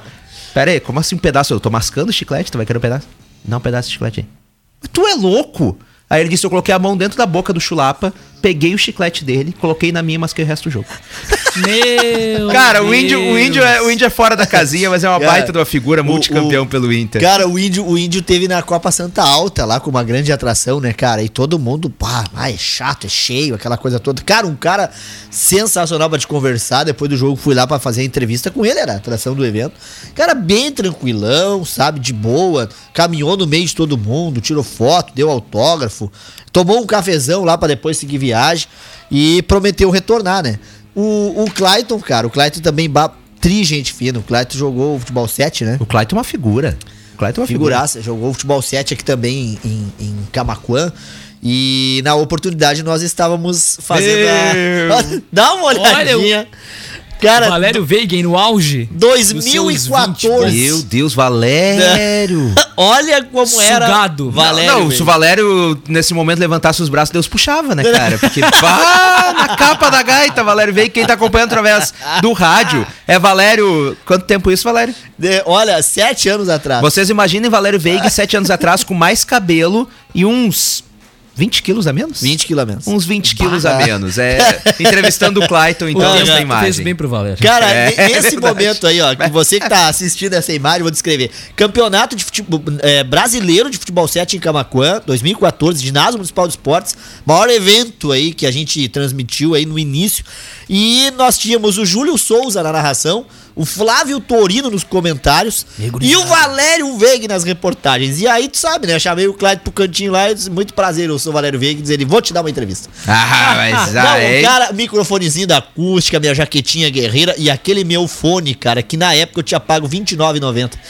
pera aí, como assim um pedaço? Eu tô mascando chiclete, tu vai querer um pedaço? Dá um pedaço de chiclete aí. Tu é louco? Aí ele disse: Eu coloquei a mão dentro da boca do Chulapa, peguei o chiclete dele, coloquei na minha e masquei o resto do jogo. Meu Cara, o índio, o, índio é, o índio é fora da casinha, mas é uma Cara, baita de uma figura, multicampeão o- pelo Inter. Cara, o índio, o índio teve na Copa Santa Alta lá com uma grande atração, né, cara? E todo mundo, pá, ah, é chato, é cheio, aquela coisa toda. Cara, um cara sensacional pra te conversar. Depois do jogo fui lá pra fazer a entrevista com ele, era a atração do evento. Cara, bem tranquilão, sabe, de boa. Caminhou no meio de todo mundo, tirou foto, deu autógrafo. Tomou um cafezão lá pra depois seguir viagem e prometeu retornar, né? O, o Clayton, cara, o Clayton também ba- tri gente fina. O Clayton jogou futebol 7, né? O Clayton é uma figura. O Clayton é uma figura. Figuraça, jogou futebol 7 aqui também em, em Camaquã. E na oportunidade nós estávamos fazendo a. Meu. Dá uma olhadinha. Cara, Valério Veigen no auge. 2014. Meu Deus, Valério. Olha como era. Sugado. Valério. não, velho. se o Valério, nesse momento, levantasse os braços, Deus puxava, né, cara? Porque, pá, na capa da gaita, Valério veio. Quem tá acompanhando através do rádio é Valério. Quanto tempo isso, Valério? De- olha, sete anos atrás. Vocês imaginem Valério Veiga sete anos atrás com mais cabelo e uns 20 quilos a menos? 20 quilômetros. Uns 20 quilos a menos. É, entrevistando o Clayton, então, Olha, essa Fez imagem. bem pro Valério. Cara, É, ne- é momento aí, ó, que você que tá assistindo essa imagem, vou descrever. Campeonato de futebol, é, brasileiro de futebol 7 em Camaquã, 2014, ginásio municipal de esportes, maior evento aí que a gente transmitiu aí no início. E nós tínhamos o Júlio Souza na narração, o Flávio Torino nos comentários e o Valério Veig nas reportagens. E aí, tu sabe, né? Chamei o Clyde pro cantinho lá e disse, muito prazer, eu sou o Valério Veig, e dizer ele, vou te dar uma entrevista. Ah, mas Não, aí. o cara, microfonezinho da acústica, minha jaquetinha guerreira e aquele meu fone, cara, que na época eu tinha pago R$29,90.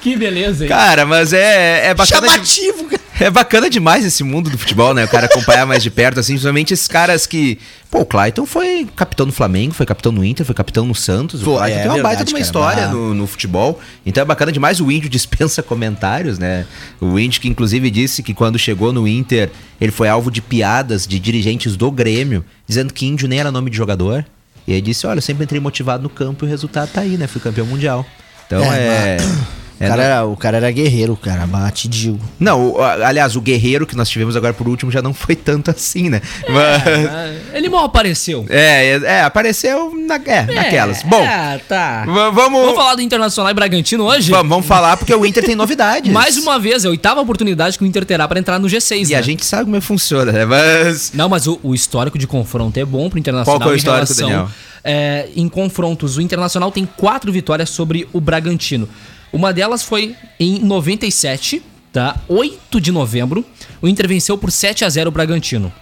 Que beleza, hein? Cara, mas é, é bacana. de- Chamativo, cara. É bacana demais esse mundo do futebol, né? O cara acompanhar mais de perto, assim, principalmente esses caras que. Pô, o Clayton foi capitão no Flamengo, foi capitão no Inter, foi capitão no Santos. Pô, o Clayton é tem uma verdade, baita de uma cara, história bah. no, no futebol. Então é bacana demais. O Índio dispensa comentários, né? O Índio que inclusive disse que quando chegou no Inter, ele foi alvo de piadas de dirigentes do Grêmio, dizendo que Índio nem era nome de jogador. E aí disse: Olha, eu sempre entrei motivado no campo e o resultado tá aí, né? Fui campeão mundial. Então É, é. O é cara, era, o cara era guerreiro, cara, bate Digo. não, o- a- aliás, o guerreiro que nós tivemos agora por último já não foi tanto assim, né? Mas- Ah, Ele mal apareceu. É, é, é, apareceu na, é, naquelas. Bom, É, tá. vamos, Vamos falar do Internacional e Bragantino hoje? vamos, vamos falar porque o Inter tem novidades. Mais uma vez, é a oitava oportunidade que o Inter terá pra entrar no G6, E né? a gente sabe como é que funciona, né? Mas. Não, mas o, o histórico de confronto é bom pro Internacional. Qual que é o em histórico, relação, Daniel? é, em confrontos, o Internacional tem quatro vitórias sobre o Bragantino. Uma delas foi em 97, tá? 8 de novembro. O Inter venceu por 7 a 0 o Bragantino.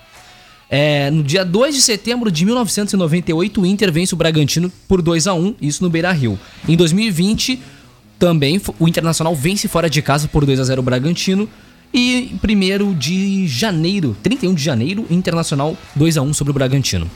É, no dia 2 de setembro de 1998, o Inter vence o Bragantino por 2 a 1 isso no Beira Rio. Em 2020, também o Internacional vence fora de casa por 2 a 0 o Bragantino. E em 1 de janeiro, 31 de janeiro, Internacional 2 a 1 sobre o Bragantino.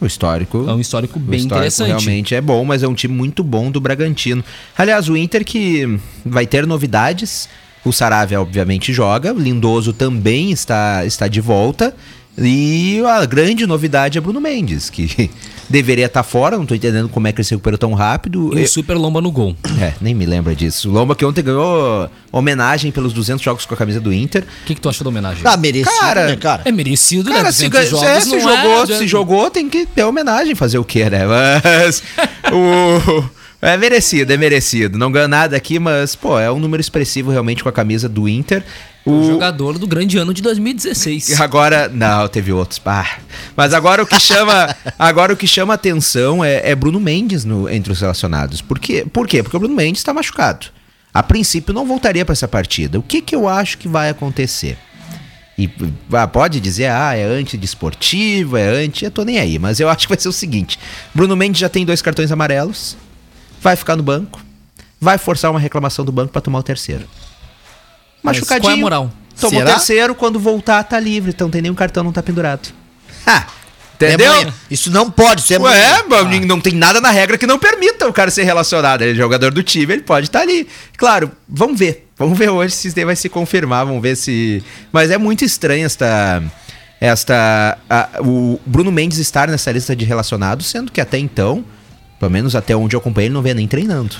O histórico. É um histórico bem histórico interessante. realmente é bom, mas é um time muito bom do Bragantino. Aliás, o Inter que vai ter novidades. O Saravia, obviamente, joga. O Lindoso também está, está de volta. E a grande novidade é Bruno Mendes, que deveria estar fora. Não tô entendendo como é que ele se recuperou tão rápido. E o Super Lomba no gol. É, nem me lembra disso. O Lomba que ontem ganhou homenagem pelos 200 jogos com a camisa do Inter. O que, que tu achou da homenagem? Ah, merecido, Cara, né, cara? é merecido, Cara, né? se, 200 ga- jogos é, se não jogou, é, se jogou, tem que ter homenagem, fazer o quê, né? Mas o é merecido, é merecido. Não ganha nada aqui, mas pô, é um número expressivo realmente com a camisa do Inter. O O jogador do grande ano de 2016. agora, não, teve outros, pá. Mas agora o que chama, agora o que chama atenção é, é Bruno Mendes no, entre os relacionados. Por quê? Por quê? Porque o Bruno Mendes está machucado. A princípio não voltaria para essa partida. O que que eu acho que vai acontecer? E ah, pode dizer, ah, é antidesportivo, é anti. Eu tô nem aí, mas eu acho que vai ser o seguinte: Bruno Mendes já tem dois cartões amarelos, vai ficar no banco, vai forçar uma reclamação do banco pra tomar o terceiro. Mas Machucadinho. qual é a moral? Toma Será? o terceiro, quando voltar, tá livre. Então tem nenhum cartão, não tá pendurado. Ha! Entendeu? É. Isso não pode, isso é Ué, mano, não tem nada na regra que não permita o cara ser relacionado. Ele é jogador do time, ele pode estar ali. Claro, vamos ver. Vamos ver hoje se isso vai se confirmar, vamos ver se. Mas é muito estranho esta. Esta. a- o Bruno Mendes estar nessa lista de relacionados, sendo que até então, pelo menos até onde eu acompanhei, ele não vem nem treinando.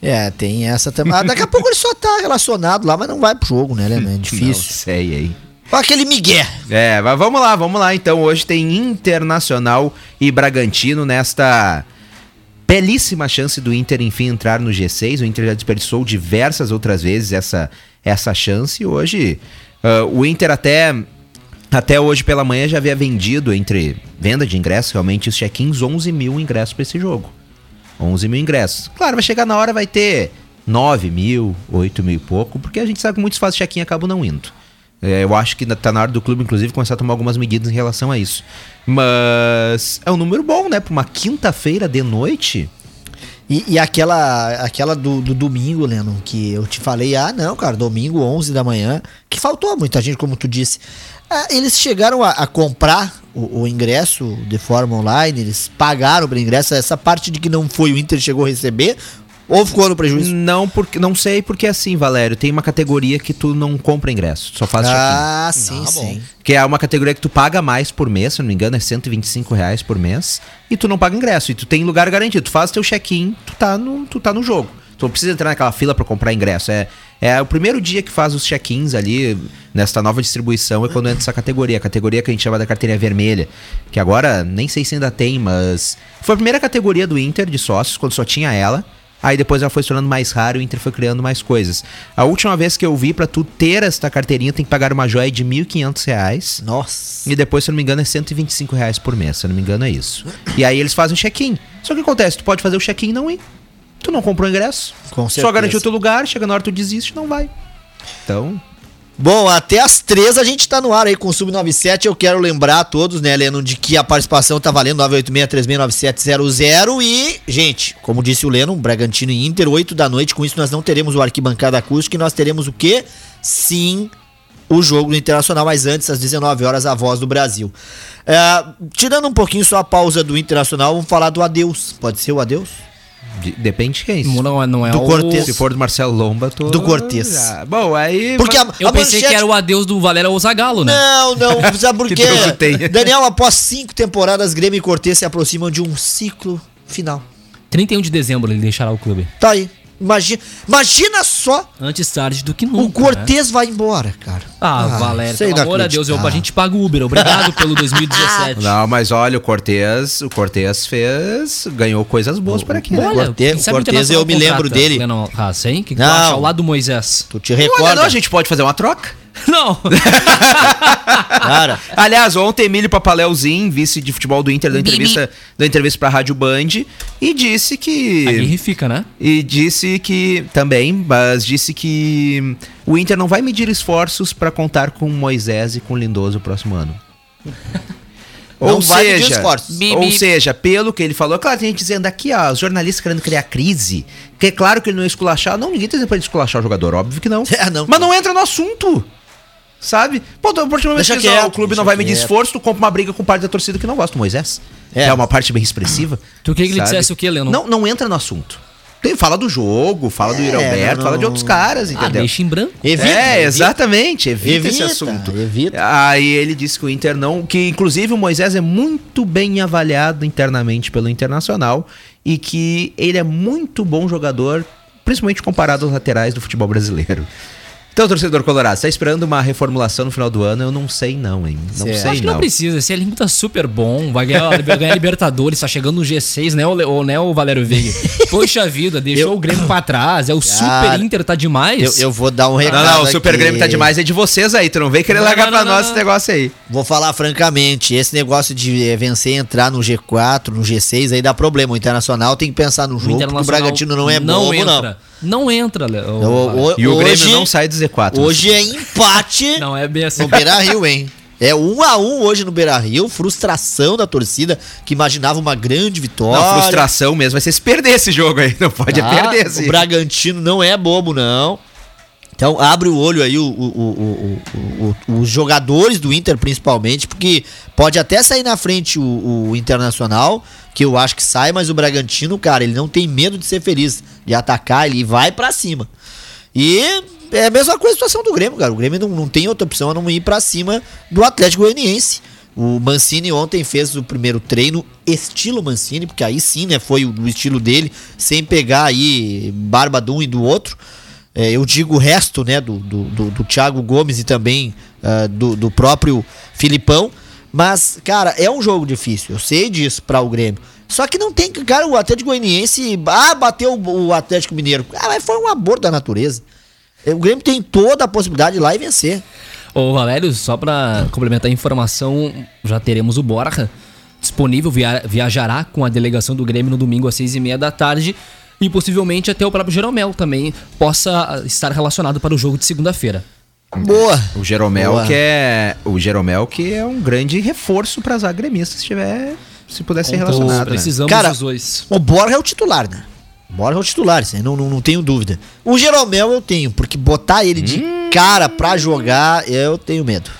É, tem essa também. Ah, daqui a pouco ele só tá relacionado lá, mas não vai pro jogo, né? né? É Não difícil. sei aí. Olha aquele Miguel. É, mas vamos lá, vamos lá. Então, hoje tem Internacional e Bragantino nesta belíssima chance do Inter, enfim, entrar no G6. O Inter já desperdiçou diversas outras vezes essa, essa chance. E hoje, ah, o Inter até, até hoje pela manhã já havia vendido, entre venda de ingressos, realmente, os check-ins, 11 mil ingressos para esse jogo. 11 mil ingressos. Claro, vai chegar na hora, vai ter 9 mil, 8 mil e pouco, porque a gente sabe que muitos fazem check-in acabam não indo. É, eu acho que tá na hora do clube, inclusive, começar a tomar algumas medidas em relação a isso. Mas é um número bom, né? Pra uma quinta-feira de noite. E, e aquela, aquela do, do domingo, Lennon, que eu te falei, ah, não, cara, domingo, 11 da manhã, que faltou muita gente, como tu disse. Ah, eles chegaram a, a comprar o, o ingresso de forma online, eles pagaram pelo ingresso, essa parte de que não foi o Inter chegou a receber, ou ficou no prejuízo? Não, porque, não sei porque assim, Valério, tem uma categoria que tu não compra ingresso, só faz check-in. Ah, sim, Ah, bom. sim. Que é uma categoria que tu paga mais por mês, se eu não me engano, é 125 reais por mês. E tu não paga ingresso. E tu tem lugar garantido. Tu faz teu check-in, tu tá no, tu tá no jogo. Tu precisa entrar naquela fila pra comprar ingresso. É, é o primeiro dia que faz os check-ins ali, nesta nova distribuição, é quando entra essa categoria. A categoria que a gente chama da carteirinha vermelha. Que agora, nem sei se ainda tem, mas... Foi a primeira categoria do Inter de sócios, quando só tinha ela. Aí depois ela foi se tornando mais raro e o Inter foi criando mais coisas. A última vez que eu vi, pra tu ter esta carteirinha, tem que pagar uma joia de 1.500 reais. Nossa. E depois, se eu não me engano, é 125 reais por mês. Se eu não me engano, é isso. E aí eles fazem o check-in. Só que o que acontece? Tu pode fazer o check-in e não ir. Tu não comprou ingresso. Com Só certeza. garantiu teu lugar, chega na hora tu desiste, não vai. Então, Bom, até às três a gente tá no ar aí com o Sub97. Eu quero lembrar a todos, né, Leno, de que a participação tá valendo 986-369700. E, gente, como disse o Leno, Bragantino e Inter, 8 da noite. Com isso, nós não teremos o arquibancada acústica e nós teremos o quê? Sim, o jogo do Internacional, mas antes, às 19 horas, a voz do Brasil. É, tirando um pouquinho só a pausa do Internacional, vamos falar do adeus. Pode ser o adeus? De- depende de quem. é Se Não, é- não é Do o... Cortez. se for do Marcelo Lomba, tô... Do Cortez. Ah, bom, aí... Porque a, Eu a pensei manchete- que era o adeus do Valério Osagalo, né? Não, não, sabe por Que quê? Daniel, após cinco temporadas, Grêmio e Cortez se aproximam de um ciclo final. 31 de dezembro ele deixará o clube. Tá aí. Imagina, imagina só, Antes tarde do que nunca. o né? Cortez vai embora, cara. Ah, Valério, isso é pelo amor de Deus, eu, a gente paga o Uber. Obrigado pelo 2017. Não, mas olha, o Cortez, o Cortez fez, ganhou coisas boas por aqui, né? Olha, Cortez- o Cortez, eu me lembro dele. Lennon Haas, hein? O que, que tu Não. acha ao lado do Moisés? Tu te Olha, recorda, não, a gente pode fazer uma troca. Não. cara? Aliás, ontem Emílio Papaléuzinho, vice de futebol do Inter, deu entrevista, deu entrevista pra Rádio Band e disse que. Guerra fica, né? E disse que. Também, mas disse que o Inter não vai medir esforços pra contar com Moisés e com Lindoso o próximo ano. Não ou vai medir seja, esforços. ou seja, pelo que ele falou, claro, tem gente dizendo aqui, ó, os jornalistas querendo criar crise, que é claro que ele não ia esculachar. Não, ninguém tá dizendo pra ele esculachar o jogador, óbvio que não. É, não. Mas não entra no assunto. Sabe? Pô, a partir do momento Deixa que quieto, o clube não vai medir quieto. esforço, tu compra uma briga com parte da torcida que não gosta do Moisés. É. É, uma parte bem expressiva. Tu queria que ele dissesse o quê, Leno? Não, não entra no assunto. Tem, fala do jogo, fala do É, Yuri Alberto, não- fala de outros caras, Ah, entendeu? deixa em branco. Evita, é, evita. exatamente, evita, esse Evita, assunto. evita. Aí ele disse que o Inter não, que inclusive o Moisés é muito bem avaliado internamente pelo Internacional e que ele é muito bom jogador, principalmente comparado aos laterais do futebol brasileiro. Então, torcedor colorado, você tá esperando uma reformulação no final do ano? Eu não sei não, hein? Não Certo. sei Acho que não. não precisa. Esse elenco tá super bom. Vai ganhar, vai ganhar Libertadores, tá chegando no G6, né, o, o, né, o Valério Veiga? Poxa vida, deixou Eu- o Grêmio pra trás. É o Cara, Super Inter, tá Eu, demais. eu vou dar um Não, recado não, o Super aqui. Grêmio tá demais, é de vocês aí, tu não vem querer Não, largar não, pra não, nós não. esse negócio aí. Vou falar francamente, esse negócio de eh, vencer e entrar no G4, no G6, aí dá problema. O Internacional tem que pensar no O jogo, porque o Bragantino não é não bobo, não. entra. Não entra, Le- o- O- o- E o hoje, Grêmio não sai do Z4. Hoje é empate Não é bem assim. no Beira-Rio, hein? É um a um hoje no Beira-Rio, frustração da torcida que imaginava uma grande vitória. Não, frustração mesmo vai ser se perder esse jogo aí. Não pode é perder esse. O Bragantino não é bobo, não. Então abre o olho aí o, o- o- os jogadores do Inter, principalmente, porque pode até sair na frente o, Internacional, que eu acho que sai, mas o Bragantino, cara, ele não tem medo de ser feliz, de atacar, ele vai pra cima. E é a mesma coisa a situação do Grêmio, cara. O Grêmio não, não tem outra opção a não ir pra cima do Atlético Goianiense. O Mancini ontem fez o primeiro treino estilo Mancini, porque aí sim, né, foi o, o estilo dele, sem pegar aí barba de um e do outro. É, eu digo o resto, né, do, do, do, do Thiago Gomes e também ah, do, do próprio Filipão. Mas, cara, é um jogo difícil, eu sei disso para o Grêmio. Só que não tem, cara, o Atlético Goianiense, ah, bateu o, Atlético Mineiro. Ah, foi um aborto da natureza. O Grêmio tem toda a possibilidade de ir lá e vencer. Ô, Valério, só pra complementar a informação, já teremos o Borja disponível, via- viajará com a delegação do Grêmio no domingo às seis e meia da tarde e possivelmente até o próprio Jeromel também possa estar relacionado para o jogo de segunda-feira. Boa. O Jeromel Boa. que é o Jeromel que é um grande reforço para as agremistas se tiver se puder ser relacionado. né? precisamos Cara, dos dois. O Borja é o titular, né? O Borja é o titular, isso aí não, não, não tenho dúvida. O Jeromel eu tenho, porque botar ele de cara pra jogar, eu tenho medo.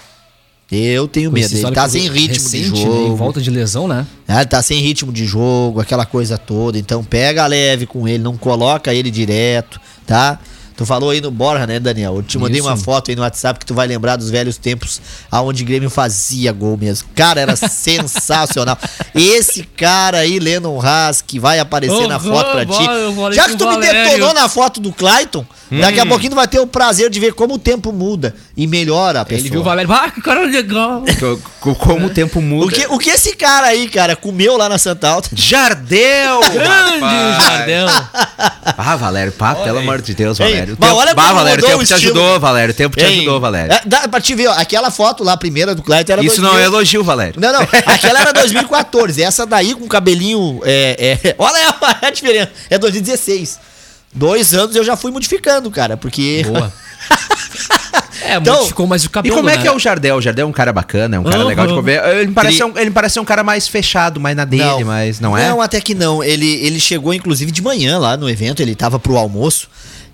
Eu tenho Com medo. Ele tá sem ritmo de recente, né, jogo. em volta de lesão, né? Ah, Ele tá sem ritmo de jogo, aquela coisa toda. Então pega leve com ele, não coloca ele direto, tá? Tu falou aí no Borja, né, Daniel? Eu te mandei Isso. uma foto aí no WhatsApp que tu vai lembrar dos velhos tempos aonde o Grêmio fazia gol mesmo. Cara, era sensacional. Esse cara aí, Lennon Haas, que vai aparecer na Uhum, foto pra vai, eu ti. Já que tu me Valério. detonou na foto do Clayton, daqui Hum. a pouquinho tu vai ter o prazer de ver como o tempo muda e melhora a pessoa. Ele viu o Valério, ah, que cara legal. Co- co- Como o tempo muda. O que, o que esse cara aí, cara, comeu lá na Santa Alta? Jardel! Grande! Jardel. Ah, Valério, pá, pelo amor de Deus, Ei, Valério. O mas tempo- olha bah, como Valério, o tempo o te ajudou, Valério. O tempo te Hein? ajudou, Valério. É, dá pra te ver, ó, aquela foto lá, a primeira do Clayton era Isso não 2000. é elogio, Valério. Não, não, aquela era 2014. Essa daí com cabelinho. É, é- olha a diferença. É 2016. Dois anos eu já fui modificando, cara, porque. Boa. É, Então, modificou mais o E cabelo, como é né? que é o Jardel? O Jardel é um cara bacana, é um cara Aham. legal de conver. Ele me parece, Tri- um, ele parece um cara mais fechado, mais na dele, mas não é? Não, até que não. Ele, ele chegou, inclusive, de manhã lá no evento, ele tava pro almoço.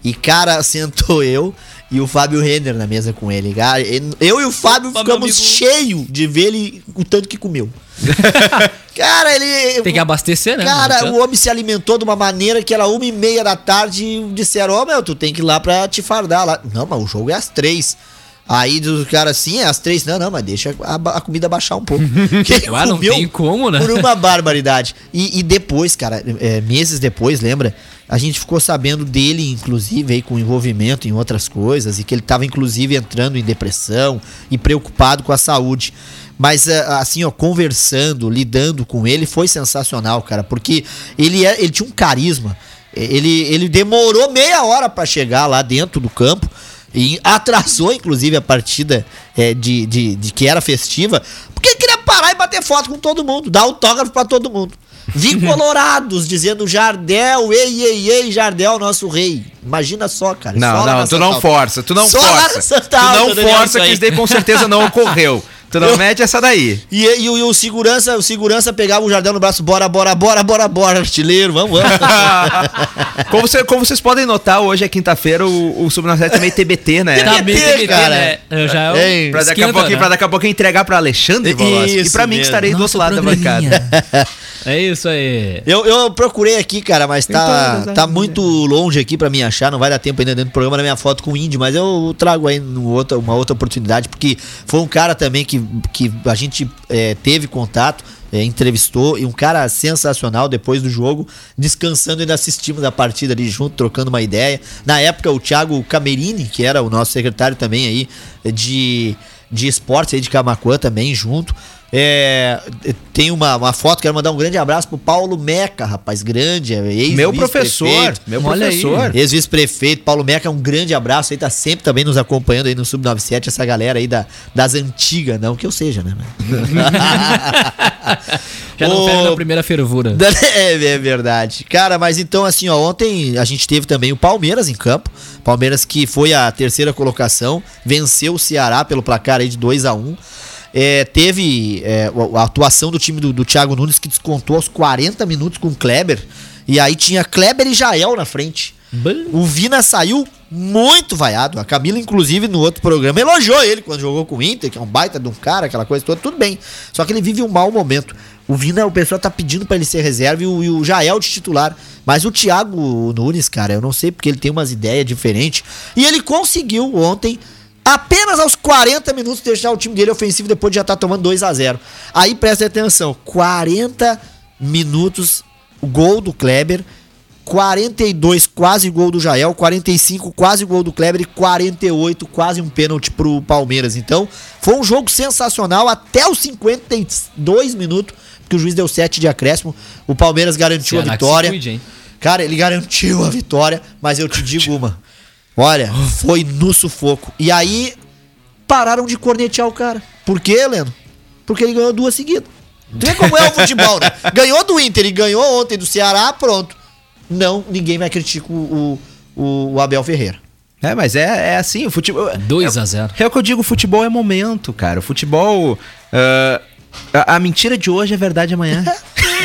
E, cara, sentou eu e o Fábio Renner na mesa com ele. Cara, eu e o Fábio Fábio, ficamos cheios de ver ele o tanto que comeu. cara, ele. Tem que abastecer, né? Cara, o homem se alimentou de uma maneira que era uma e meia da tarde e disseram, ó, meu, tu tem que ir lá pra te fardar lá. Não, mas o jogo é às três. Aí os caras, sim, é às três. Não, não, mas deixa a, a comida baixar um pouco. Ah, não tem como, né? Por uma barbaridade. E, e depois, cara, é, meses depois, lembra? A gente ficou sabendo dele, inclusive, aí, com envolvimento em outras coisas, e que ele tava, inclusive, entrando em depressão e preocupado com a saúde. Mas, é, assim, ó, conversando, lidando com ele, foi sensacional, cara, porque ele, é, ele tinha um carisma. Ele, ele demorou meia hora pra chegar lá dentro do campo. E atrasou, inclusive, a partida é, de, de, de que era festiva, porque queria parar e bater foto com todo mundo, dar autógrafo pra todo mundo. Vi colorados dizendo Jardel, ei, ei, ei, Jardel, nosso rei. Imagina só, cara. Não, só não, tu não Alta. força, tu não Só força. Tu não força que isso daí com certeza não ocorreu. Tu não Eu- mete essa daí. E, e, o- e o segurança, o segurança pegava o Jardel no braço, bora, bora, bora, bora, bora, artilheiro, vamos, vamos. como, você- como vocês podem notar, hoje é quinta-feira, o, o Subnacete é meio TBT, né? Tá bem TBT, TBT, cara. né? Eu já Hein? Pra daqui, a pouquinho, né? pra daqui a pouquinho entregar pra Alexandre Volosky. E Isso pra mim que mesmo. estarei do outro lado da bancada. É isso aí. Eu, eu procurei aqui, cara, mas tá, as tá muito longe aqui pra me achar. Não vai dar tempo ainda dentro do programa da minha foto com o Indy, mas eu trago aí no outra, uma outra oportunidade, porque foi um cara também que, que a gente é, teve contato, é, entrevistou, e um cara sensacional depois do jogo, descansando e assistimos a partida ali junto, trocando uma ideia. Na época, o Thiago Camerini, que era o nosso secretário também aí de, de esportes aí de Camacuã também junto. É, tem uma, uma foto, quero mandar um grande abraço pro Paulo Meca, rapaz, grande, é ex Meu professor, meu professor. Ex-vice-prefeito, Paulo Meca, um grande abraço aí, tá sempre também nos acompanhando aí no Sub-97, essa galera aí da, das antigas, não que eu seja, né? Já não Ô, pega na primeira fervura. É, é verdade. Cara, mas então assim, ó, ontem a gente teve também o Palmeiras em campo. Palmeiras que foi a terceira colocação, venceu o Ceará pelo placar aí de 2 a 1 é, teve é, a atuação do time do, do Thiago Nunes que descontou aos 40 minutos com o Kleber. E aí tinha Kleber e Jael na frente. O Vina saiu muito vaiado. A Camila, inclusive, no outro programa, elogiou ele quando jogou com o Inter, que é um baita de um cara, aquela coisa toda. Tudo bem. Só que ele vive um mau momento. O Vina, o pessoal tá pedindo pra ele ser reserva e o, e o Jael de titular. Mas o Thiago Nunes, cara, eu não sei porque ele tem umas ideias diferentes. E ele conseguiu ontem, apenas aos 40 minutos, deixar o time dele ofensivo depois de já estar tomando 2 a 0 Aí presta atenção: 40 minutos, gol do Kleber. 42 quase gol do Jael, 45 quase gol do Kleber e 48 quase um pênalti pro Palmeiras. Então, foi um jogo sensacional até os 52 minutos, porque o juiz deu 7 de acréscimo. O Palmeiras garantiu a que vitória. cuide? Cara, ele garantiu a vitória, mas eu te digo uma. Olha, foi no sufoco. E aí pararam de cornetear o cara. Por quê, Leno? Porque ele ganhou duas seguidas. Tu vê como é o futebol, né? Ganhou do Inter e ganhou ontem do Ceará, pronto. Não, ninguém mais critica o, o, o Abel Ferreira. É, mas é, é assim, o futebol. 2 a 0 É o que eu digo, futebol é momento, cara. O futebol. ah, a, a mentira de hoje é verdade amanhã.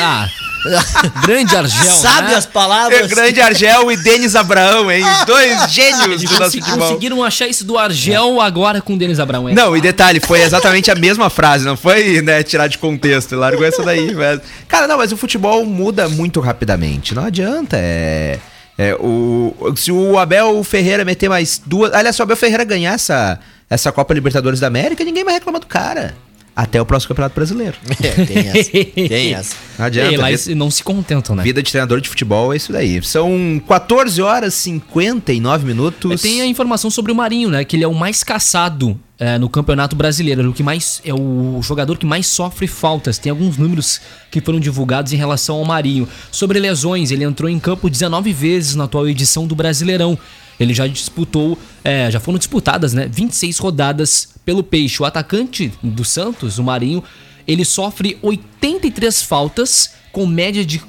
Ah, Grande Argel, Sabe né? as palavras? É grande Argel e Denis Abraão, hein? Os dois gênios do nosso futebol. conseguiram achar isso do Argel agora com o Denis Abraão. é. Não, e detalhe, foi exatamente a mesma frase, não foi, né, tirar de contexto, largou essa daí, velho. Cara, não, mas o futebol muda muito rapidamente, não adianta, é... é, o, se o Abel Ferreira meter mais duas... Aliás, se o Abel Ferreira ganhar essa, essa Copa Libertadores da América, ninguém vai reclamar do cara. Até o próximo Campeonato Brasileiro. É, tem essa. Tem essa. Não adianta. E lá vida- eles não se contentam, né? Vida de treinador de futebol é isso daí. São 14 horas e 59 minutos. Tem a informação sobre o Marinho, né? Que ele é o mais caçado é, no Campeonato Brasileiro. O que mais é o jogador que mais sofre faltas. Tem alguns números que foram divulgados em relação ao Marinho. Sobre lesões, ele entrou em campo 19 vezes na atual edição do Brasileirão. Ele já disputou, é, já foram disputadas, né? 26 rodadas pelo Peixe. O atacante do Santos, o Marinho, ele sofre 83 faltas com média de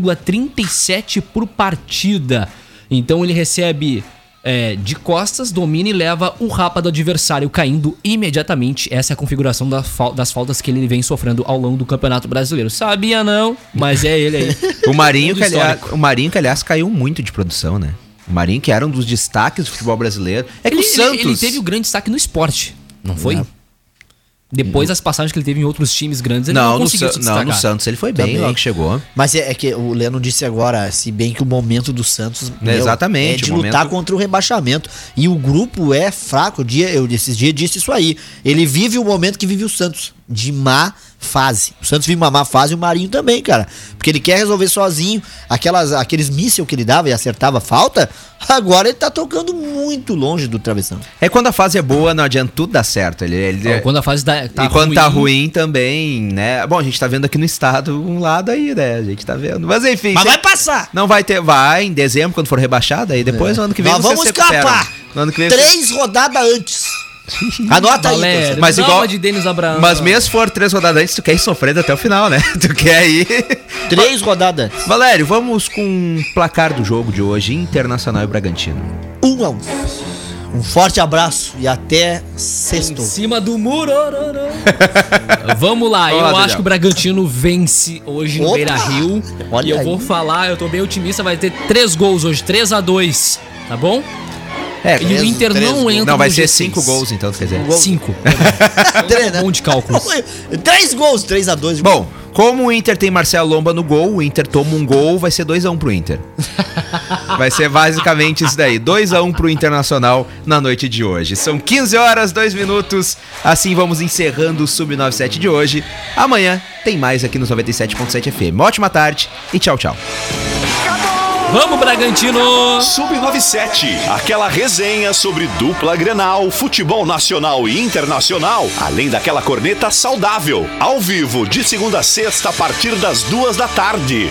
4,37 por partida. Então ele recebe é, de costas, domina e leva o rapa do adversário, caindo imediatamente. Essa é a configuração da fal- das faltas que ele vem sofrendo ao longo do Campeonato Brasileiro. Sabia não, mas é ele aí. O Marinho, que aliás, o Marinho, que aliás, caiu muito de produção, né? O Marinho, que era um dos destaques do futebol brasileiro. É que ele, o Santos. ele- ele teve o grande destaque no esporte, não foi? Depois das passagens que ele teve em outros times grandes, ele não, não, no, conseguiu se não, no destacar. Santos ele foi bem Também. logo que chegou. Mas é, é que o Leno disse agora, se bem que o momento do Santos meu, Exatamente, é de lutar momento- contra o rebaixamento. E o grupo é fraco. Dia, eu esses dias disse isso aí. Ele vive o momento que vive o Santos, de má fase. O Santos vive uma má fase e o Marinho também, cara. Porque ele quer resolver sozinho aquelas, aqueles mísseis que ele dava e acertava falta. Agora ele tá tocando muito longe do travessão. É quando a fase é boa, não adianta tudo dar certo. Ele, ele- Então, quando a fase tá e quando tá ruim também, né? Bom, a gente tá vendo aqui no estado um lado aí, né? A gente tá vendo. Mas enfim. Mas vai passar! Não vai ter. Vai em dezembro, quando for rebaixado, aí depois no ano que vem Nós vamos escapar! No ano que vem Três rodadas antes. Anota aí, Valério, torcedor. Mas igual- de Denis Abraão. Mas mesmo se for três rodadas antes, tu quer ir sofrendo até o final, né? Tu quer ir. Três rodadas. Valério, vamos com o placar do jogo de hoje, Internacional e Bragantino. Um a um. Um forte abraço e até Em sexto. cima do muro. Vamos lá, eu Vamos lá, acho Daniel. que o Bragantino vence hoje no Opa! Beira Rio. Olha E eu aí. vou falar, eu tô bem otimista, vai ter três gols hoje, 3 a 2 tá bom? É, E o Inter três não entra não, vai no ser G6. cinco gols então, quer dizer. Cinco. Três, né? Bom de cálculos. Três gols, 3 a 2 Bom, como o Inter tem Marcelo Lomba no gol, o Inter toma um gol, vai ser 2x1 pro Inter. Vai ser basicamente isso daí. 2x1 pro Internacional na noite de hoje. São 15 horas, 2 minutos. Assim vamos encerrando o Sub-97 de hoje. Amanhã tem mais aqui nos 97.7 FM. Uma ótima tarde e tchau, tchau. Vamos, Bragantino! Sub97, aquela resenha sobre dupla Grenal, futebol nacional e internacional, além daquela corneta saudável, ao vivo de segunda a sexta a partir das duas da tarde.